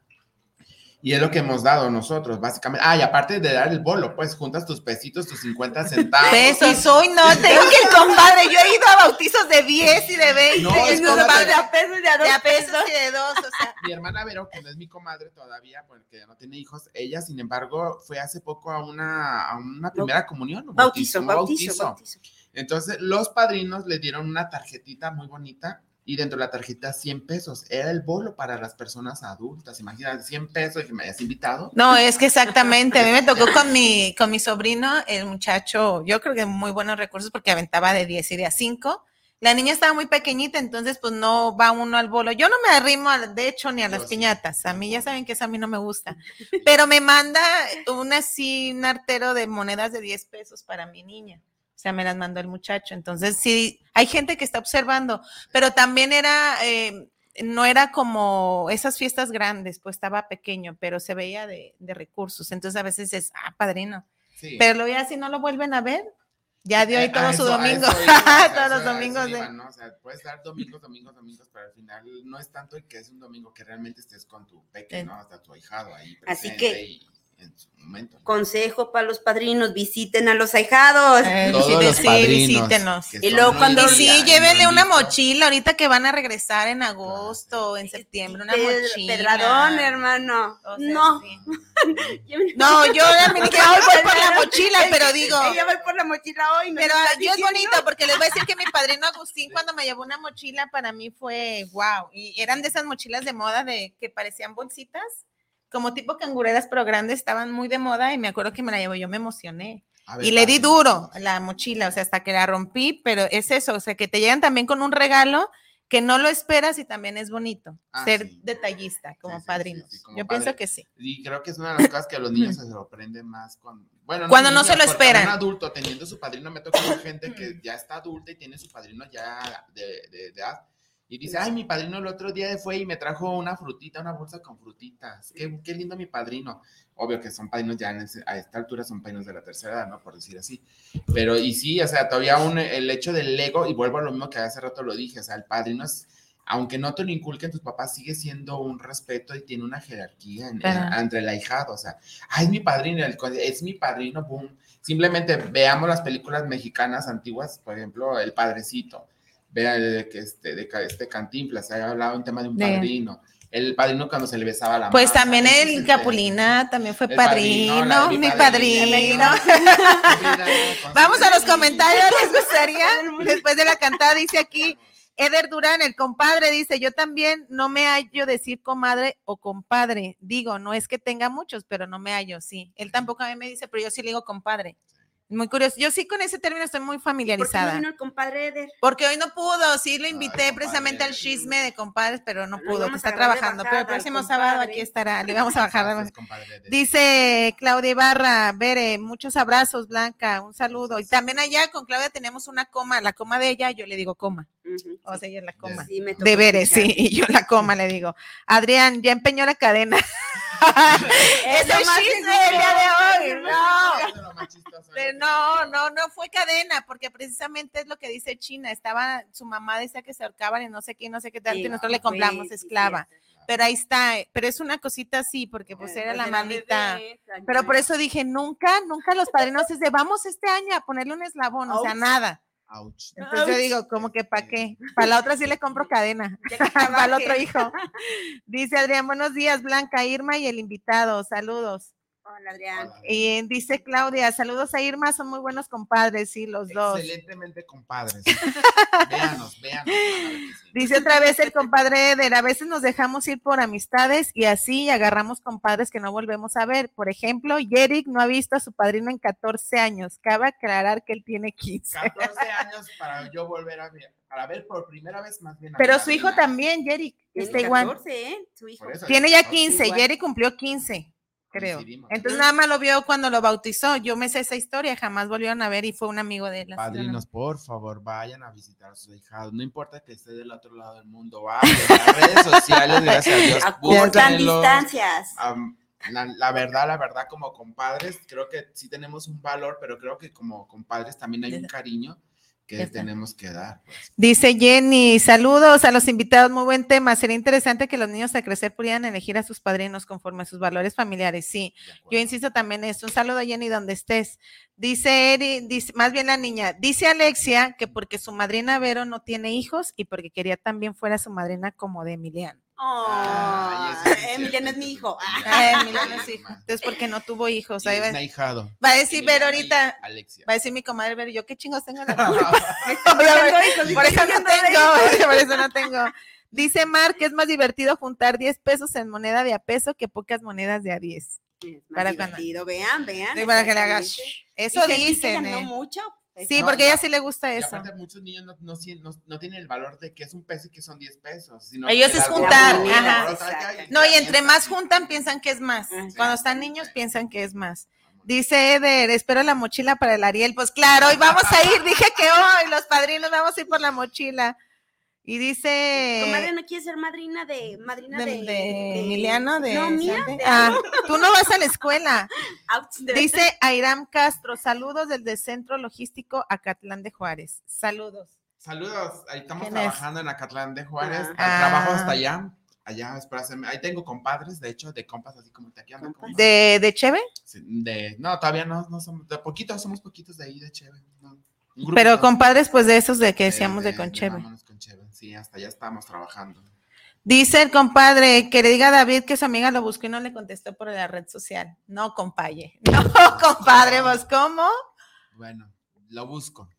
Speaker 8: Y es lo que hemos dado nosotros, básicamente. Ah, y aparte de dar el bolo, pues juntas tus pesitos, tus 50 centavos.
Speaker 6: Pesos, hoy no, tengo que ir, compadre. Yo he ido a bautizos de 10 y de 20.
Speaker 8: No, es
Speaker 6: compadre,
Speaker 8: compadre.
Speaker 7: de a pesos, de a dos
Speaker 6: de a pesos
Speaker 7: pesos.
Speaker 6: y de dos, o sea.
Speaker 8: mi hermana Vero, que no es mi comadre todavía, porque no tiene hijos, ella, sin embargo, fue hace poco a una, a una primera comunión. un
Speaker 7: Bautizo, bautizo, bautizo.
Speaker 8: Entonces, los padrinos le dieron una tarjetita muy bonita y dentro de la tarjeta 100 pesos. Era el bolo para las personas adultas. Imagínate, 100 pesos y que me hayas invitado.
Speaker 6: No, es que exactamente. A mí me tocó con mi, con mi sobrino, el muchacho, yo creo que muy buenos recursos porque aventaba de 10 y de a 5. La niña estaba muy pequeñita, entonces pues no va uno al bolo. Yo no me arrimo, de hecho, ni a las
Speaker 8: Yo sí.
Speaker 6: piñatas. A mí ya saben que eso a mí no me gusta. Pero me manda un así, un artero de monedas de 10 pesos para mi niña. O sea, me las mandó el muchacho. Entonces, sí, hay gente que está observando, pero también era, eh, no era como esas fiestas grandes, pues estaba pequeño, pero se veía de, de recursos. Entonces, a veces es, ah, padrino.
Speaker 8: Sí.
Speaker 6: Pero luego ya si no lo vuelven a ver, ya dio ahí todo
Speaker 8: a
Speaker 6: su
Speaker 8: eso- a
Speaker 6: domingo.
Speaker 8: eso
Speaker 6: Todos los domingos
Speaker 8: iba, ¿no? O sea, puedes dar domingos, domingos, domingos, pero al final no es tanto que es un domingo que realmente estés con tu peque,
Speaker 6: Sí.
Speaker 8: ¿no? Hasta tu ahijado ahí
Speaker 7: Así
Speaker 8: presente
Speaker 7: que-
Speaker 8: y en su momento. ¿no?
Speaker 7: Consejo para los padrinos, visiten a los ahijados.
Speaker 6: Eh,
Speaker 8: Todos
Speaker 6: visite-
Speaker 8: los
Speaker 6: sí, visítenos.
Speaker 8: que
Speaker 7: Y luego cuando-
Speaker 6: Y sí, llévenle una mochila ahorita que van a regresar en agosto o en septiembre, una mochila.
Speaker 7: Pedradón, hermano.
Speaker 6: O sea,
Speaker 7: no.
Speaker 6: sí. No, yo también que hoy voy por la mochila, pero digo,
Speaker 7: Ella va por la mochila hoy. ¿no?
Speaker 6: pero
Speaker 7: ¿Me
Speaker 6: ah, yo es bonito porque les voy a decir que mi padrino Agustín cuando me llevó una mochila para mí fue wow, y eran de esas mochilas de moda de que parecían bolsitas, como tipo cangureras, pero grandes, estaban muy de moda y me acuerdo que me la llevó, yo me emocioné.
Speaker 8: Ver,
Speaker 6: Y le di duro la mochila, o sea, hasta que la rompí, pero es eso, o sea, que te llegan también con un regalo que no lo esperas y también es bonito,
Speaker 8: Ah,
Speaker 6: ser
Speaker 8: sí.
Speaker 6: detallista como
Speaker 8: Sí, sí, sí, como
Speaker 6: Yo
Speaker 8: padre.
Speaker 6: pienso que sí.
Speaker 8: Y creo que es una de las cosas que a los niños se sorprenden más con, bueno,
Speaker 6: Cuando no
Speaker 8: niños,
Speaker 6: se lo esperan.
Speaker 8: Un adulto teniendo su padrino, me toca gente que ya está adulta y tiene su padrino ya de, de- de edad Y dice, ay, mi padrino el otro día fue y me trajo una frutita, una bolsa con frutitas. Qué, qué lindo mi padrino. Obvio que son padrinos ya en ese- a esta altura, son padrinos de la tercera edad, ¿no? Por decir así. Pero, y sí, o sea, todavía un, el hecho del ego, y vuelvo a lo mismo que hace rato lo dije, o sea, el padrino es, aunque no te lo inculquen tus papás, sigue siendo un respeto y tiene una jerarquía en- en- entre el ahijado, o sea, ay, es mi padrino, el es mi padrino, boom. Simplemente veamos las películas mexicanas antiguas, por ejemplo, El Padrecito, vea el que este, de este Cantinflas, ha hablado un tema de un
Speaker 6: De-
Speaker 8: padrino. El padrino cuando se le besaba la
Speaker 6: Pues
Speaker 8: mano,
Speaker 6: también
Speaker 8: ese es
Speaker 6: el Capulina también fue
Speaker 8: El
Speaker 6: padrino,
Speaker 8: padrino, la-
Speaker 6: mi
Speaker 8: mi
Speaker 6: padrino.
Speaker 8: padrino.
Speaker 6: Vamos a los comentarios, ¿les gustaría? Después de la cantada dice aquí, Eder Durán, el compadre, dice, yo también no me hallo decir comadre o compadre. Digo, no es que tenga muchos, pero no me hallo, sí. Él tampoco a mí me dice, pero yo sí le digo compadre. Muy curioso. Yo sí con ese término estoy muy
Speaker 7: ¿Por qué no
Speaker 6: familiarizada.
Speaker 7: vino el compadre Eder?
Speaker 6: Porque hoy no pudo, sí lo invité
Speaker 8: Ay,
Speaker 6: precisamente al chisme de compadres, pero no pudo, que está trabajando. Pero el próximo sábado aquí estará, le vamos a bajar. Dice Claudia Ibarra, Bere, muchos abrazos, Blanca, un saludo. Y también allá con Claudia tenemos una coma, la coma de ella, yo le digo coma.
Speaker 7: Ujú,
Speaker 6: O sea, ella es la coma.
Speaker 7: sí, me tocó
Speaker 6: De Bere,
Speaker 7: escuchar.
Speaker 6: sí, y yo la coma le digo. Adrián, ya empeñó la cadena. Es el del día de hoy. No. No, no, no fue cadena, porque precisamente es lo que dice China. Estaba, su mamá decía que se ahorcaban y no sé qué, no sé qué tal, y nosotros le compramos esclava. Pero ahí está, pero es una cosita así, porque pues
Speaker 7: Eh,
Speaker 6: era
Speaker 7: pues
Speaker 6: la mamita. Pero por eso dije, nunca, nunca los padrinos es de vamos este año a ponerle un eslabón, o sea, nada.
Speaker 8: Ouch.
Speaker 6: Entonces yo digo, como que para qué? Para la otra sí le compro cadena, para el otro hijo. Dice Adrián, buenos días, Blanca, Irma y el invitado, saludos.
Speaker 7: Hola, Adrián.
Speaker 8: Hola.
Speaker 6: Y dice Claudia, saludos a Irma, son muy buenos compadres, sí, los dos.
Speaker 8: Excelentemente compadres. véanos, véanos. sí.
Speaker 6: Dice otra vez el compadre Eder, a veces nos dejamos ir por amistades y así agarramos compadres que no volvemos a ver. Por ejemplo, Yerick no ha visto a su padrino en 14 años. Cabe aclarar que él tiene 15.
Speaker 8: 14 años para yo volver a ver, para ver por primera vez más bien. a
Speaker 6: Pero su hijo también, Yerick,
Speaker 7: Tiene
Speaker 6: está igual.
Speaker 7: 14, ¿eh? Su hijo.
Speaker 8: Eso
Speaker 6: Tiene ya
Speaker 8: ¿no?
Speaker 6: 15,
Speaker 7: igual.
Speaker 6: Yerick cumplió 15, creo.
Speaker 8: Coincidimos.
Speaker 6: Entonces nada más lo vio cuando lo bautizó. Yo me sé esa historia, jamás volvieron a ver y fue un amigo de él.
Speaker 8: Padrinos,
Speaker 6: ¿no?
Speaker 8: por favor, vayan a visitar a sus hijados. No importa que esté del otro lado del mundo, vayan a las redes sociales, gracias a Dios.
Speaker 7: Acortan distancias.
Speaker 8: Am, la, la verdad, la verdad, como compadres, creo que sí tenemos un valor, pero creo que como compadres también hay un cariño que tenemos que dar. pues.
Speaker 6: Dice Jenny, saludos a los invitados, muy buen tema. Sería interesante que los niños al crecer pudieran elegir a sus padrinos conforme a sus valores familiares. Sí, yo insisto también en eso. Un saludo Jenny donde estés. Dice Eri, dice, más bien la niña, dice Alexia que porque su madrina Vero no tiene hijos y porque quería también fuera su madrina como de Emiliano.
Speaker 7: Oh, Emiliano es mi hijo. Ah.
Speaker 6: Emiliano es hijo. Entonces, porque no tuvo hijos. Ahí va,
Speaker 8: un ahijado.
Speaker 6: va a decir
Speaker 8: y
Speaker 6: ahorita,
Speaker 8: Alexia.
Speaker 6: va a decir mi comadre Vero, yo qué chingos tengo la culpa? por eso no tengo, por eso no tengo. Dice Mar que es más divertido juntar 10 pesos en moneda de a peso que pocas monedas de a 10.
Speaker 7: Es más
Speaker 6: Para cuando-
Speaker 7: divertido, vean, vean.
Speaker 6: Sí, para que le hagas. Eso dicen.
Speaker 7: ganó
Speaker 6: eh.
Speaker 7: mucho.
Speaker 6: Sí,
Speaker 8: No,
Speaker 6: porque a ella sí le gusta eso.
Speaker 8: aparte, muchos niños no, no, tienen el valor de que es un peso y que son 10 pesos. Sino
Speaker 6: Ellos es juntar, ajá.
Speaker 7: Exacto.
Speaker 6: No, y entre más juntan piensan que es más.
Speaker 7: Ajá.
Speaker 6: Cuando están niños piensan que es más. Dice Eder, espero la mochila para el Ariel. Pues claro, hoy vamos a ir. Dije que hoy los padrinos vamos a ir por la mochila. Y dice
Speaker 7: Comadre, ¿no quieres ser madrina de madrina
Speaker 6: de,
Speaker 7: de,
Speaker 6: de
Speaker 7: de-
Speaker 6: Emiliano de
Speaker 7: No, mía. De-
Speaker 6: Ah, tú no vas a la escuela. Dice Airam Castro, saludos desde Centro Logístico Acatlán de Juárez. Saludos.
Speaker 8: Saludos, ahí estamos trabajando en Acatlán de Juárez.
Speaker 7: Ah.
Speaker 8: Trabajo
Speaker 6: Ah.
Speaker 8: hasta allá. Allá es para hacerme. Ahí tengo compadres, de hecho, de compas así como te aquí
Speaker 7: compas.
Speaker 6: ¿De, de Cheve?
Speaker 8: Sí, de- no, todavía no, no somos, de poquitos, somos poquitos de ahí de Cheve. no,
Speaker 6: Pero compadres, pues de esos de que
Speaker 8: De-
Speaker 6: decíamos de,
Speaker 8: Cheve. Sí, hasta allá estamos trabajando.
Speaker 6: Dice el compadre que le diga a David que su amiga lo buscó y no le contestó por la red social. No, compaye. No, compadre, ¿vos cómo?
Speaker 8: Bueno, lo busco.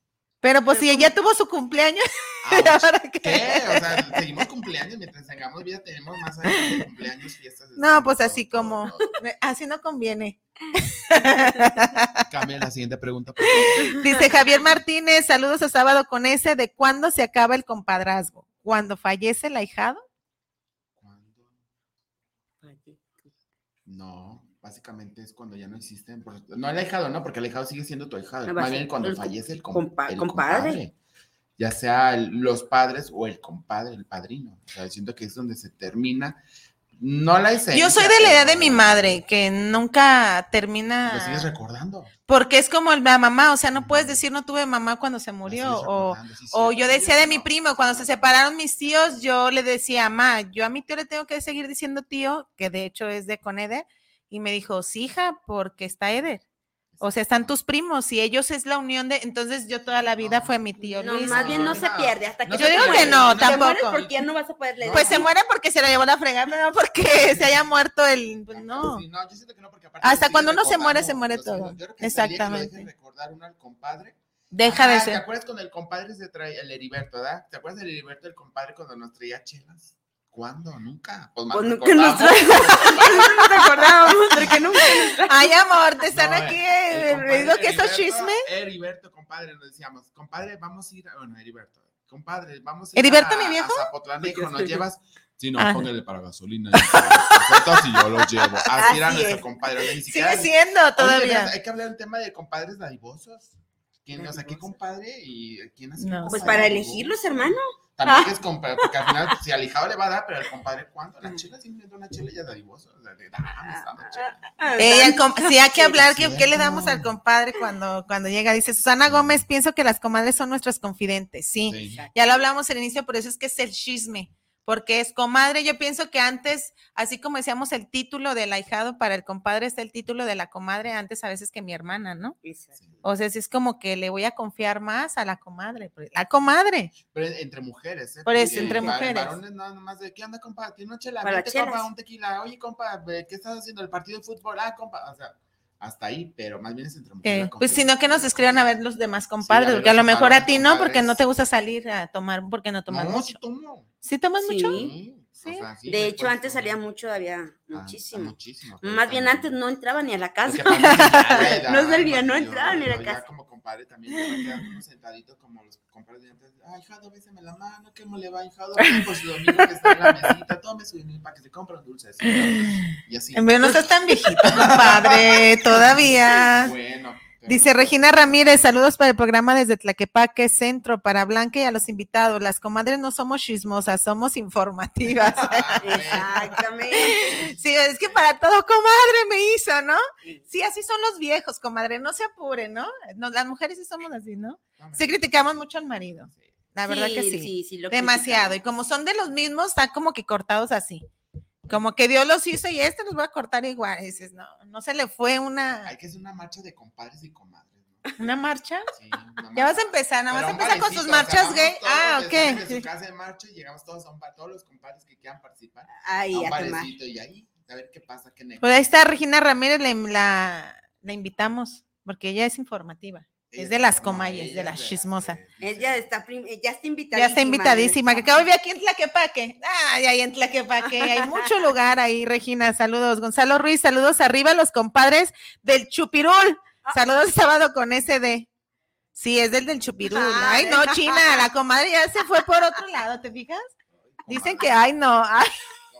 Speaker 6: Pero pues si ella tuvo su cumpleaños,
Speaker 8: Ouch.
Speaker 6: ¿ahora qué?
Speaker 8: ¿Qué? O sea, seguimos cumpleaños mientras tengamos vida, tenemos más años de cumpleaños, fiestas.
Speaker 6: No, pues así
Speaker 8: todo,
Speaker 6: como,
Speaker 8: todo.
Speaker 6: así no conviene.
Speaker 8: Cambia la siguiente pregunta.
Speaker 6: Dice Javier Martínez, saludos a sábado con ese, ¿de cuándo se acaba el compadrazgo? ¿Cuando fallece el ahijado?
Speaker 8: ¿Cuándo? No, básicamente es cuando ya no existen. por- No el ahijado, no, porque el ahijado sigue siendo tu ahijado.
Speaker 7: No, va a
Speaker 8: Más bien cuando
Speaker 7: el
Speaker 8: fallece el, com-
Speaker 7: compa-
Speaker 8: el
Speaker 7: compadre.
Speaker 8: compadre. ya sea el- los padres o el compadre, el padrino. O sea, siento que es donde se termina. No la esencia.
Speaker 6: Yo soy de la edad de mi madre, que nunca termina.
Speaker 8: Lo sigues recordando.
Speaker 6: Porque es como la mamá, o sea, no puedes decir no tuve mamá cuando se murió. O,
Speaker 8: sí,
Speaker 6: o yo decía de mi primo, cuando se separaron mis tíos, yo le decía, mamá, yo a mi tío le tengo que seguir diciendo tío, que de hecho es de con Eder, y me dijo, sí, hija, porque está Eder. O sea, están tus primos y ellos es la unión de. Entonces, yo toda la vida fue mi tío
Speaker 7: No, más bien no se pierde hasta que
Speaker 8: No
Speaker 6: Yo digo que no,
Speaker 7: Te
Speaker 6: tampoco.
Speaker 7: porque ya no vas a poderle
Speaker 6: Pues se muere porque se lo llevó la fregada, no porque se haya muerto el. pues, no.
Speaker 8: Sí, no, yo siento que no, porque aparte
Speaker 6: Hasta cuando uno se muere, se muere todo.
Speaker 8: yo creo que que
Speaker 6: Exactamente.
Speaker 8: dejen recordar uno al compadre.
Speaker 6: Deja de
Speaker 8: Ah, ¿Te
Speaker 6: ser.
Speaker 8: acuerdas con el compadre se trae el Heriberto, verdad? ¿Te acuerdas del Heriberto, el compadre, cuando nos traía chelas? ¿Cuándo? Nunca. Pues,
Speaker 7: Pues nunca nos No nos acordábamos porque nunca nos.
Speaker 6: Ay, amor, te están
Speaker 8: No,
Speaker 6: aquí.
Speaker 8: el
Speaker 6: eh,
Speaker 8: compadre
Speaker 6: digo que eso es
Speaker 8: Heriberto-
Speaker 6: chisme.
Speaker 8: Heriberto, compadre, nos decíamos, compadre, vamos a ir, a- bueno, Heriberto, compadre, vamos a ir
Speaker 6: ¿Heriberto,
Speaker 8: a,
Speaker 6: mi viejo?
Speaker 8: a Zapotlán, hijo, nos llevas, si no,
Speaker 6: Ah.
Speaker 8: póngale para gasolina, si yo lo llevo, así era nuestro
Speaker 7: es.
Speaker 8: compadre, ni siquiera,
Speaker 6: Sigue siendo
Speaker 8: Oye,
Speaker 6: todavía.
Speaker 8: hay que hablar del tema de compadres dadivosos, ¿quién, sea, qué compadre y quién hace
Speaker 6: No.
Speaker 7: Pues para elegirlos, hermano.
Speaker 8: También que es compadre, porque al final, si al hijado le va a dar, pero al compadre, ¿cuánto? La chela simplemente una chela ya dadivosa, o sea, de.
Speaker 6: Eh, el com- sí, hay que hablar, ¿qué, le damos al compadre cuando, cuando llega? Dice Susana Gómez, pienso que las comadres son nuestras confidentes. Sí,
Speaker 8: Sí.
Speaker 6: ya lo hablamos al inicio, por eso es que es el chisme, porque es comadre. Yo pienso que antes, así como decíamos el título del ahijado, para el compadre está el título de la comadre, antes a veces que mi hermana, ¿no? O sea, sí es como que le voy a confiar más a la comadre. pues, La comadre.
Speaker 8: Pero entre mujeres, ¿eh?
Speaker 6: Por eso, entre mujeres.
Speaker 8: Varones nada más de, ¿qué onda, compa? ¿Tiene una chela? Vente, compa, un tequila. Oye, compa, ¿qué estás haciendo? ¿El partido de fútbol? Ah, compa. O sea, hasta ahí, pero más bien es entre mujeres.
Speaker 6: Pues
Speaker 8: confianza.
Speaker 6: si no, que nos escriban a ver los demás compadres,
Speaker 8: a
Speaker 6: porque a lo mejor a ti no, porque no te gusta salir a tomar, porque no tomas
Speaker 8: No,
Speaker 6: mucho.
Speaker 8: sí tomo.
Speaker 6: ¿Sí tomas
Speaker 7: Sí.
Speaker 6: mucho?
Speaker 8: Sí. O sea, sí,
Speaker 7: De hecho,
Speaker 8: cuesta.
Speaker 7: antes salía mucho, había
Speaker 8: Ah,
Speaker 7: muchísimo.
Speaker 8: muchísimo.
Speaker 7: Más bien antes no entraba ni a la casa.
Speaker 8: Porque
Speaker 7: No salía, no
Speaker 8: yo-
Speaker 7: entraba ni a la casa.
Speaker 8: como compadre también yo sentadito como los compadres de antes. Ay, hijado, bésame la mano, ¿cómo le va, hijado? Ay, Por su domingo que está en la mesita, tome su dinero para que se compre un dulce. así, Y así.
Speaker 6: Pero no estás tan viejito, compadre, todavía.
Speaker 8: Bueno.
Speaker 6: Dice Regina Ramírez, saludos para el programa desde Tlaquepaque Centro, para Blanca y a los invitados. Las comadres no somos chismosas, somos informativas.
Speaker 7: Exactamente.
Speaker 6: Sí, es que para todo comadre me hizo, ¿no? Sí, así son los viejos, comadre, no se apure, ¿no? No, las mujeres sí somos así, ¿no? Sí criticamos mucho al marido, la verdad que sí.
Speaker 7: lo
Speaker 6: Demasiado. Y como son de los mismos, están como que cortados así. Como que Dios los hizo y este los va a cortar igual. Y dices, no, no se le fue una,
Speaker 8: Hay que hacer una marcha de compadres y comadres. ¿no?
Speaker 6: una marcha.
Speaker 8: Sí, una
Speaker 6: Ya vas a empezar, nada más empezar con
Speaker 8: o sea,
Speaker 6: marchas gay. Ah, ok.
Speaker 8: su casa de marcha y llegamos todos a un bar, todos los compadres que quieran participar.
Speaker 7: Ahí,
Speaker 8: a un
Speaker 7: a tomar.
Speaker 8: barecito y ahí, a ver qué pasa, qué.
Speaker 6: Pues ahí está Regina Ramírez, la, la, la invitamos, porque ella es informativa.
Speaker 8: Ella
Speaker 6: Es de las
Speaker 8: ella
Speaker 6: de
Speaker 8: es
Speaker 6: las chismosas.
Speaker 7: Ella está, ya está invitada.
Speaker 6: Ya está invitadísima, que acabo de ver aquí en Tlaquepaque. Ay, ahí en Tlaquepaque, hay mucho lugar ahí, Regina. Saludos. Gonzalo Ruiz, saludos arriba a los compadres del Chupirul. Saludos sábado con SD. Sí, es del del Chupirul. Ay, no, China, la comadre ya se fue por otro lado, ¿te fijas? Dicen que, ay, no, ay,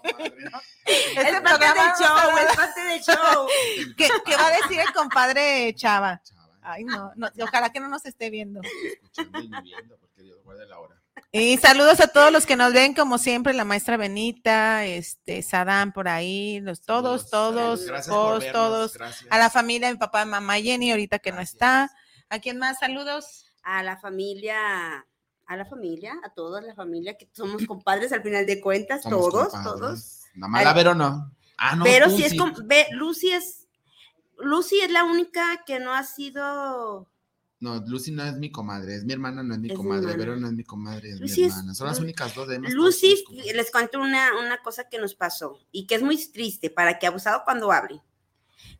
Speaker 8: Comadre.
Speaker 6: este
Speaker 7: Es parte
Speaker 6: programa
Speaker 7: del show,
Speaker 6: vamos a-
Speaker 7: es parte del show.
Speaker 6: ¿Qué, qué va a decir el compadre Chava? Ay, no, no, ojalá que no nos esté viendo.
Speaker 8: escuchando y viviendo, porque Dios guarde la hora.
Speaker 6: Y saludos a todos los que nos ven, como siempre, la maestra Benita, este, Sadam por ahí, los todos,
Speaker 8: Saludos,
Speaker 6: todos,
Speaker 8: saludos. Gracias por
Speaker 6: todos,
Speaker 8: vernos,
Speaker 6: todos.
Speaker 8: gracias.
Speaker 6: A la familia, mi papá, mamá Jenny, ahorita que no está. ¿A quién más? Saludos.
Speaker 7: A la familia, a la familia, a toda la familia, que somos compadres al final de cuentas,
Speaker 8: Somos
Speaker 7: todos,
Speaker 8: compadres.
Speaker 7: todos.
Speaker 8: Nada más la Vero no. Ah, no.
Speaker 7: Pero
Speaker 8: tú
Speaker 7: si es
Speaker 8: sí.
Speaker 7: com- ve, Lucy es, Lucy es la única que no ha sido,
Speaker 8: No, Lucy no es mi comadre, es mi hermana, no es mi
Speaker 7: Es
Speaker 8: comadre. Vero no es mi comadre, es
Speaker 7: Lucy
Speaker 8: mi hermana. Son las únicas dos de
Speaker 7: Lucy, les cuento una, una cosa que nos pasó y que es muy triste para que abusado cuando hable.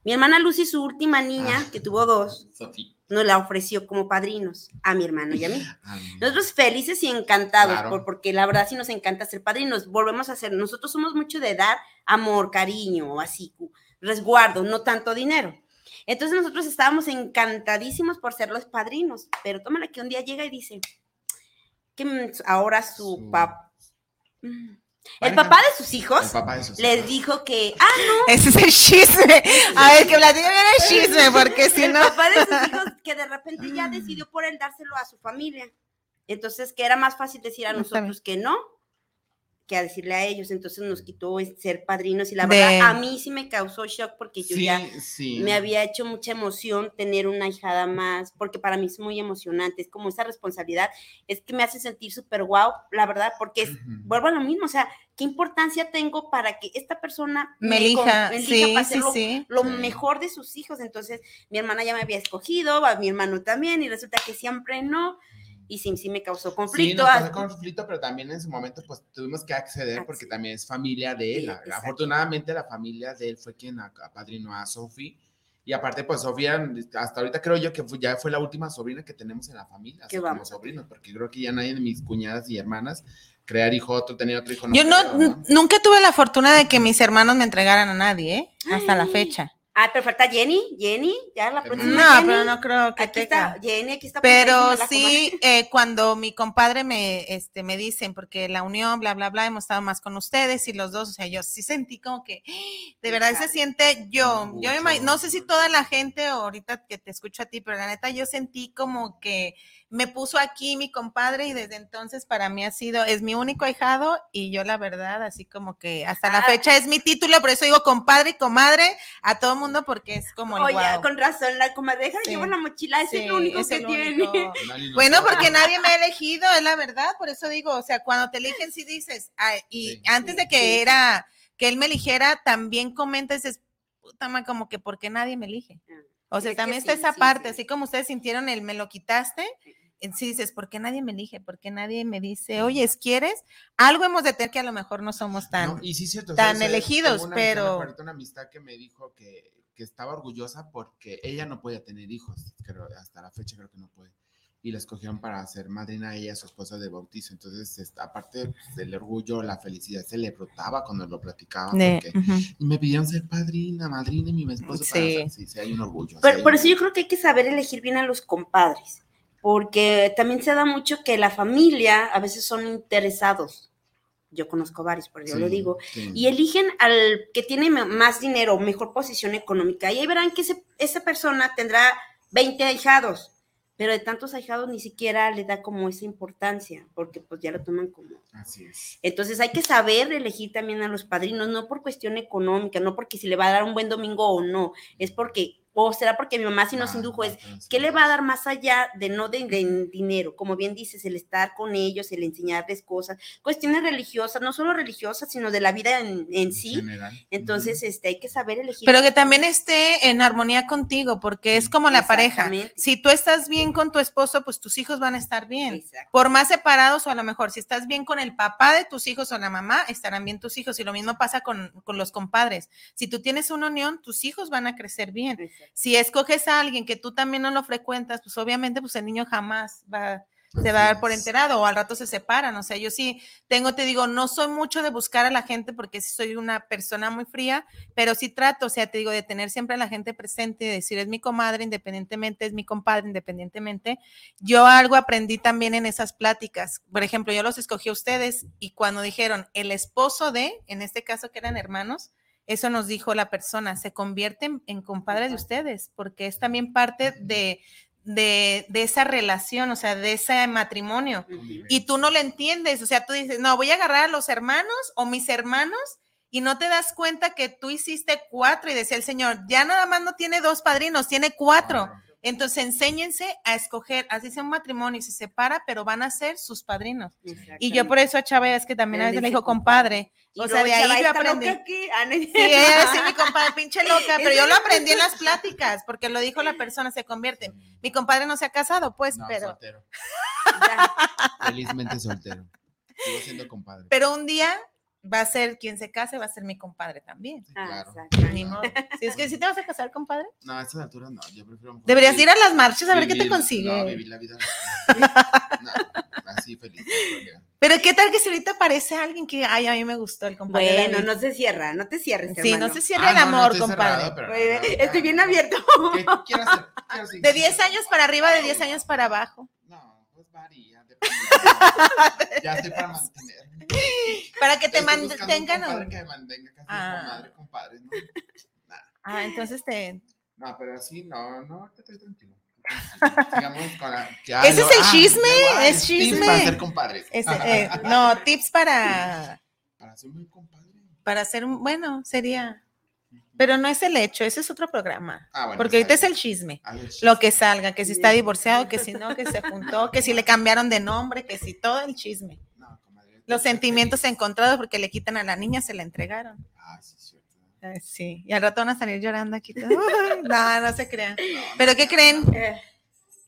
Speaker 7: Mi hermana Lucy, su última niña,
Speaker 8: Ah.
Speaker 7: que tuvo dos,
Speaker 8: Sofía.
Speaker 7: nos la ofreció como padrinos a mi hermano y a mí.
Speaker 8: Ah, no.
Speaker 7: Nosotros felices y encantados,
Speaker 8: Claro.
Speaker 7: por- porque la verdad sí nos encanta ser padrinos. Volvemos a ser, nosotros somos mucho de dar amor, cariño, así, resguardo, no tanto dinero. Entonces nosotros estábamos encantadísimos por ser los padrinos, pero tómala que un día llega y dice que mm, ahora su
Speaker 8: Su-
Speaker 7: papá, el papá de sus hijos
Speaker 8: El
Speaker 7: les dijo que, ah, no,
Speaker 6: Ese es el chisme. A ver, que platique bien el chisme, porque si
Speaker 7: el
Speaker 6: no.
Speaker 7: papá de sus hijos que de repente ya decidió por él dárselo a su familia. Entonces, que era más fácil decir a nosotros que no que a decirle a ellos. Entonces nos quitó el ser padrinos y la
Speaker 6: De-
Speaker 7: verdad a mí sí me causó shock porque yo
Speaker 8: Sí,
Speaker 7: ya
Speaker 8: sí.
Speaker 7: me había hecho mucha emoción tener una hijada más, porque para mí es muy emocionante, es como esa responsabilidad, es que me hace sentir súper guau, la verdad, porque es, vuelvo a lo mismo, o sea, ¿qué importancia tengo para que esta persona
Speaker 6: Me
Speaker 7: con-
Speaker 6: elija,
Speaker 7: me
Speaker 6: sí,
Speaker 7: para
Speaker 6: sí,
Speaker 7: hacer lo,
Speaker 6: sí.
Speaker 7: lo
Speaker 8: Sí.
Speaker 7: mejor de sus hijos? Entonces, mi hermana ya me había escogido, mi hermano también, y resulta que siempre no, y sí, sí me causó
Speaker 8: Sí,
Speaker 7: conflicto.
Speaker 8: nos
Speaker 7: ah,
Speaker 8: causó conflicto, pero también en su momento pues tuvimos que acceder porque también es familia de él.
Speaker 7: Sí.
Speaker 8: Afortunadamente la familia de él fue quien a- apadrinó a Sophie. Y aparte, pues Sofía, hasta ahorita creo yo que fue- ya fue la última sobrina que tenemos en la familia,
Speaker 7: Que vamos.
Speaker 8: sobrinos, porque creo que ya nadie de mis cuñadas y hermanas crear hijo, otro, tener otro hijo.
Speaker 6: Yo no,
Speaker 8: creo, ¿no?
Speaker 6: nunca tuve la fortuna de que mis hermanos me entregaran a nadie, ¿eh? Hasta la fecha.
Speaker 7: Ah, pero falta Jenny, Jenny, ya la próxima.
Speaker 6: No,
Speaker 7: Jenny.
Speaker 6: pero no creo que
Speaker 7: Aquí
Speaker 6: tenga.
Speaker 7: está Jenny, aquí está.
Speaker 6: Pero sí, eh, cuando mi compadre me, este, me dicen, porque la unión, bla, bla, bla, hemos estado más con ustedes y los dos, o sea, yo sí sentí como que, de verdad se siente yo, yo me no sé si toda la gente ahorita que te escucho a ti, pero la neta yo sentí como que me puso aquí mi compadre y desde entonces para mí ha sido, es mi único ahijado y yo la verdad, así como que hasta la
Speaker 7: Ah.
Speaker 6: fecha es mi título, por eso digo compadre y comadre a todo mundo porque es como el
Speaker 7: Oye, con razón, la comadreja
Speaker 6: Sí.
Speaker 7: lleva la mochila, es
Speaker 6: Sí,
Speaker 7: lo único
Speaker 6: es
Speaker 7: que
Speaker 6: el
Speaker 7: tiene.
Speaker 6: único. Bueno, porque nadie me ha elegido, es la verdad, por eso digo, o sea, cuando te eligen sí dices, ay, y
Speaker 8: Sí,
Speaker 6: antes de que era, que él me eligiera, también comentas, dices, puta como que porque nadie me elige. O sea,
Speaker 7: Es
Speaker 6: también está
Speaker 7: sí,
Speaker 6: esa
Speaker 7: sí,
Speaker 6: parte,
Speaker 7: sí.
Speaker 6: así como ustedes sintieron el me lo quitaste, sí dices, ¿por qué nadie me elige? ¿Por qué nadie me dice, oye, ¿quieres? Algo hemos de tener que a lo mejor no somos tan...
Speaker 8: No, y sí, cierto,
Speaker 6: tan
Speaker 8: ¿sabes?
Speaker 6: elegidos,
Speaker 8: Tengo una
Speaker 6: pero-
Speaker 8: me una amistad que me dijo que, que estaba orgullosa porque ella no podía tener hijos, creo, hasta la fecha creo que no puede. Y la escogieron para ser madrina a ella, su esposa de bautizo. Entonces, aparte del orgullo, la felicidad se le brotaba cuando lo platicaba.
Speaker 6: de-
Speaker 8: porque y me pidieron ser padrina, madrina y mi esposo. para-
Speaker 6: Sí.
Speaker 8: sí, sí, hay un orgullo.
Speaker 7: Pero por
Speaker 8: un
Speaker 7: eso yo creo que hay que saber elegir bien a los compadres, porque también se da mucho que la familia a veces son interesados. Yo conozco varios, por
Speaker 8: Sí,
Speaker 7: lo digo.
Speaker 8: sí.
Speaker 7: Y eligen al que tiene más dinero, mejor posición económica. Y ahí verán que ese- esa persona tendrá 20 ahijados, pero de tantos ahijados ni siquiera le da como esa importancia, porque pues ya lo toman como
Speaker 8: Así es.
Speaker 7: entonces hay que saber elegir también a los padrinos, no por cuestión económica, no porque si le va a dar un buen domingo o no, es porque, o será porque mi mamá sí nos
Speaker 8: Ah,
Speaker 7: indujo, es,
Speaker 8: no,
Speaker 7: ¿qué le va a dar más allá de no de, de dinero? Como bien dices, el estar con ellos, el enseñarles cosas, cuestiones religiosas, no solo religiosas, sino de la vida en, en sí.
Speaker 8: general.
Speaker 7: Entonces, este, hay que saber elegir.
Speaker 6: Pero que también esté en armonía contigo, porque es como la pareja. Si tú estás bien con tu esposo, pues tus hijos van a estar bien.
Speaker 7: Exacto.
Speaker 6: Por más separados o a lo mejor, si estás bien con el papá de tus hijos o la mamá, estarán bien tus hijos. Y lo mismo pasa con, con los compadres. Si tú tienes una unión, tus hijos van a crecer bien.
Speaker 7: Exacto.
Speaker 6: Si escoges a alguien que tú también no lo frecuentas, pues obviamente pues el niño jamás va, se va a dar por enterado o al rato se separan. O sea, yo sí tengo, te digo, no soy mucho de buscar a la gente porque sí soy una persona muy fría, pero sí trato, o sea, te digo, de tener siempre a la gente presente, de decir, es mi comadre independientemente, es mi compadre independientemente. Yo algo aprendí también en esas pláticas. Por ejemplo, yo los escogí a ustedes y cuando dijeron el esposo de, en este caso que eran hermanos, eso nos dijo la persona, se convierten en compadre de ustedes, porque es también parte de, de, de esa relación, o sea, de ese matrimonio. Y tú no lo entiendes, o sea, tú dices, no, voy a agarrar a los hermanos o mis hermanos y no te das cuenta que tú hiciste cuatro y decía el Señor, ya nada más no tiene dos padrinos, tiene cuatro. Entonces enséñense a escoger, así sea un matrimonio y se separa, pero van a ser sus padrinos. Y yo por eso a Chava es que también a
Speaker 7: Le
Speaker 6: veces me dijo compadre.
Speaker 7: Y
Speaker 6: O sea, de ahí
Speaker 7: "Chava,
Speaker 6: yo aprendí.
Speaker 7: aquí". Ah, no es
Speaker 6: Sí, ella sí, mi compadre, pinche loca, pero
Speaker 7: ¿En
Speaker 6: yo lo aprendí en las pláticas, porque lo dijo la persona, se convierte. Mi compadre no se ha casado, pues,
Speaker 8: No,
Speaker 6: pero,
Speaker 8: soltero. Felizmente soltero. Sigo siendo compadre.
Speaker 6: pero un día va a ser quien se case, va a ser mi compadre también.
Speaker 8: Sí,
Speaker 7: Ah,
Speaker 8: claro.
Speaker 6: Si es que si te vas a casar, compadre,
Speaker 8: No, a estas alturas no. Yo prefiero.
Speaker 6: deberías
Speaker 8: vivir-
Speaker 6: ir a las marchas a ver qué te consigue.
Speaker 8: No, vivir la vida. No, así feliz.
Speaker 6: Pero qué tal que si ahorita aparece alguien que, ay, a mí me gustó el compadre.
Speaker 7: Bueno, no se cierra, no te cierres.
Speaker 6: Sí,
Speaker 7: hermano.
Speaker 6: no se cierra
Speaker 8: Ah,
Speaker 6: el
Speaker 8: no, no
Speaker 6: amor,
Speaker 8: estoy
Speaker 6: compadre.
Speaker 8: cerrado, pero-
Speaker 7: Estoy bien abierto.
Speaker 8: ¿Qué quieres hacer? ¿Qué quieres hacer?
Speaker 6: De 10 años para arriba, de 10 años para abajo.
Speaker 8: No, pues varía. depende. ya estoy para mantener.
Speaker 6: Para que te mantengan. ¿no?
Speaker 8: que me mantenga casi
Speaker 6: Ah.
Speaker 8: comadre, compadre. ¿no?
Speaker 6: Ah, entonces te.
Speaker 8: no, pero así no, no, ahorita estoy tranquilo. Sigamos con la- que-
Speaker 6: Ese
Speaker 8: no,
Speaker 6: es el
Speaker 8: ah,
Speaker 6: chisme, es
Speaker 8: tips
Speaker 6: chisme.
Speaker 8: Para ser compadres.
Speaker 6: Ese, eh, no, tips para,
Speaker 8: Para ser muy compadre.
Speaker 6: para un, bueno, sería, pero no es el hecho, ese es otro programa.
Speaker 8: Ah, bueno,
Speaker 6: porque ahorita es el chisme.
Speaker 8: el chisme.
Speaker 6: Lo que salga, que si está divorciado, que si no, que se juntó, que si le cambiaron de nombre, que si todo el chisme. Los sentimientos encontrados porque le quitan a la niña, se la entregaron.
Speaker 8: Ah, sí, cierto.
Speaker 6: Ay, sí, y al rato van a salir llorando aquí. No, no se crean. ¿Pero qué creen?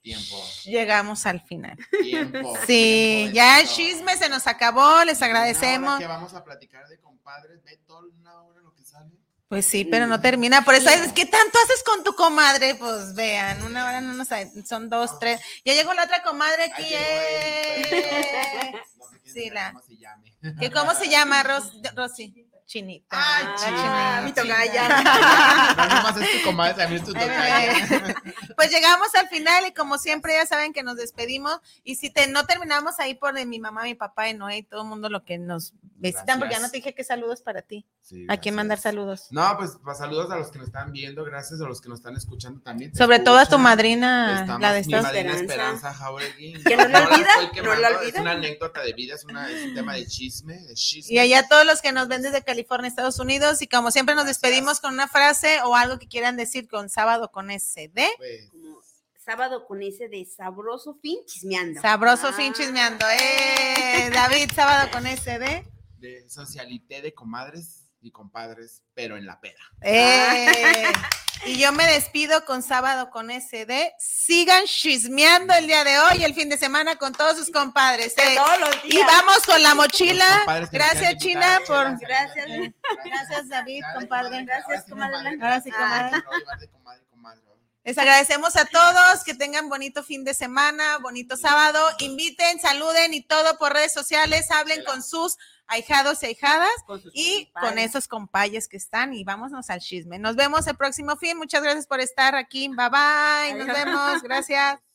Speaker 8: Tiempo.
Speaker 6: Llegamos al final.
Speaker 8: Tiempo.
Speaker 6: Sí,
Speaker 8: tiempo,
Speaker 6: ya el chisme se nos acabó, les agradecemos.
Speaker 8: que vamos a platicar de compadres, ve toda una hora lo que sale.
Speaker 6: Pues sí, pero no termina. Por eso es ¿qué tanto haces con tu comadre? Pues vean, una hora no nos son dos, tres. Ya llegó la otra comadre aquí.
Speaker 8: Ay,
Speaker 6: ¡eh!
Speaker 8: No sé quién
Speaker 6: Sí, la-
Speaker 8: cómo se llame.
Speaker 6: ¿Qué, ¿Cómo se llama, Ros, Rosy? Chinita.
Speaker 8: China,
Speaker 6: chinita.
Speaker 8: mi No nomás es tu comadre, también es tu
Speaker 6: Ay,
Speaker 8: tocaya.
Speaker 6: Pues llegamos al final y como siempre ya saben que nos despedimos y si te, no terminamos ahí por de mi mamá, mi papá y Noé y todo el mundo lo que nos visitan, porque ya no
Speaker 8: Gracias.
Speaker 6: te dije qué saludos para ti.
Speaker 8: Sí,
Speaker 6: ¿A quién
Speaker 8: gracias.
Speaker 6: mandar saludos?
Speaker 8: No, pues, saludos a los que nos están viendo, gracias a los que nos están escuchando también.
Speaker 6: Sobre todo a tu madrina,
Speaker 8: Estamos-
Speaker 6: la de
Speaker 8: madrina
Speaker 7: Esperanza.
Speaker 8: Esperanza Jauregui.
Speaker 7: Que no la olvida, no la
Speaker 8: Es
Speaker 7: olvida.
Speaker 8: una anécdota de vida, es, una, es un tema de chisme, de chisme.
Speaker 6: Y allá todos los que nos ven desde California, Estados Unidos, y como siempre nos despedimos con una frase o algo que quieran decir con sábado con SD.
Speaker 8: Pues,
Speaker 7: sábado con ese de sabroso fin chismeando.
Speaker 6: Sabroso
Speaker 7: Ah.
Speaker 6: fin chismeando. ¡Eh! David, sábado con SD.
Speaker 8: de socialité de comadres y compadres, pero en la peda.
Speaker 6: ¡Eh! Y yo me despido con sábado con SD. Sigan chismeando el día de hoy, el fin de semana con todos sus compadres. ¿eh?
Speaker 7: Todos los
Speaker 6: Y
Speaker 7: días.
Speaker 6: vamos con la mochila. Gracias, China, por.
Speaker 7: Gracias.
Speaker 6: Gracias, David, compadre.
Speaker 8: Gracias,
Speaker 7: Gracias,
Speaker 8: comadre.
Speaker 6: Ahora sí, comadre. Les agradecemos a todos, que tengan bonito fin de semana, bonito sábado, inviten, saluden y todo por redes sociales, hablen con sus ahijados y ahijadas y con esos compayes que están y vámonos al chisme. Nos vemos el próximo fin, muchas gracias por estar aquí, bye bye, nos vemos, gracias.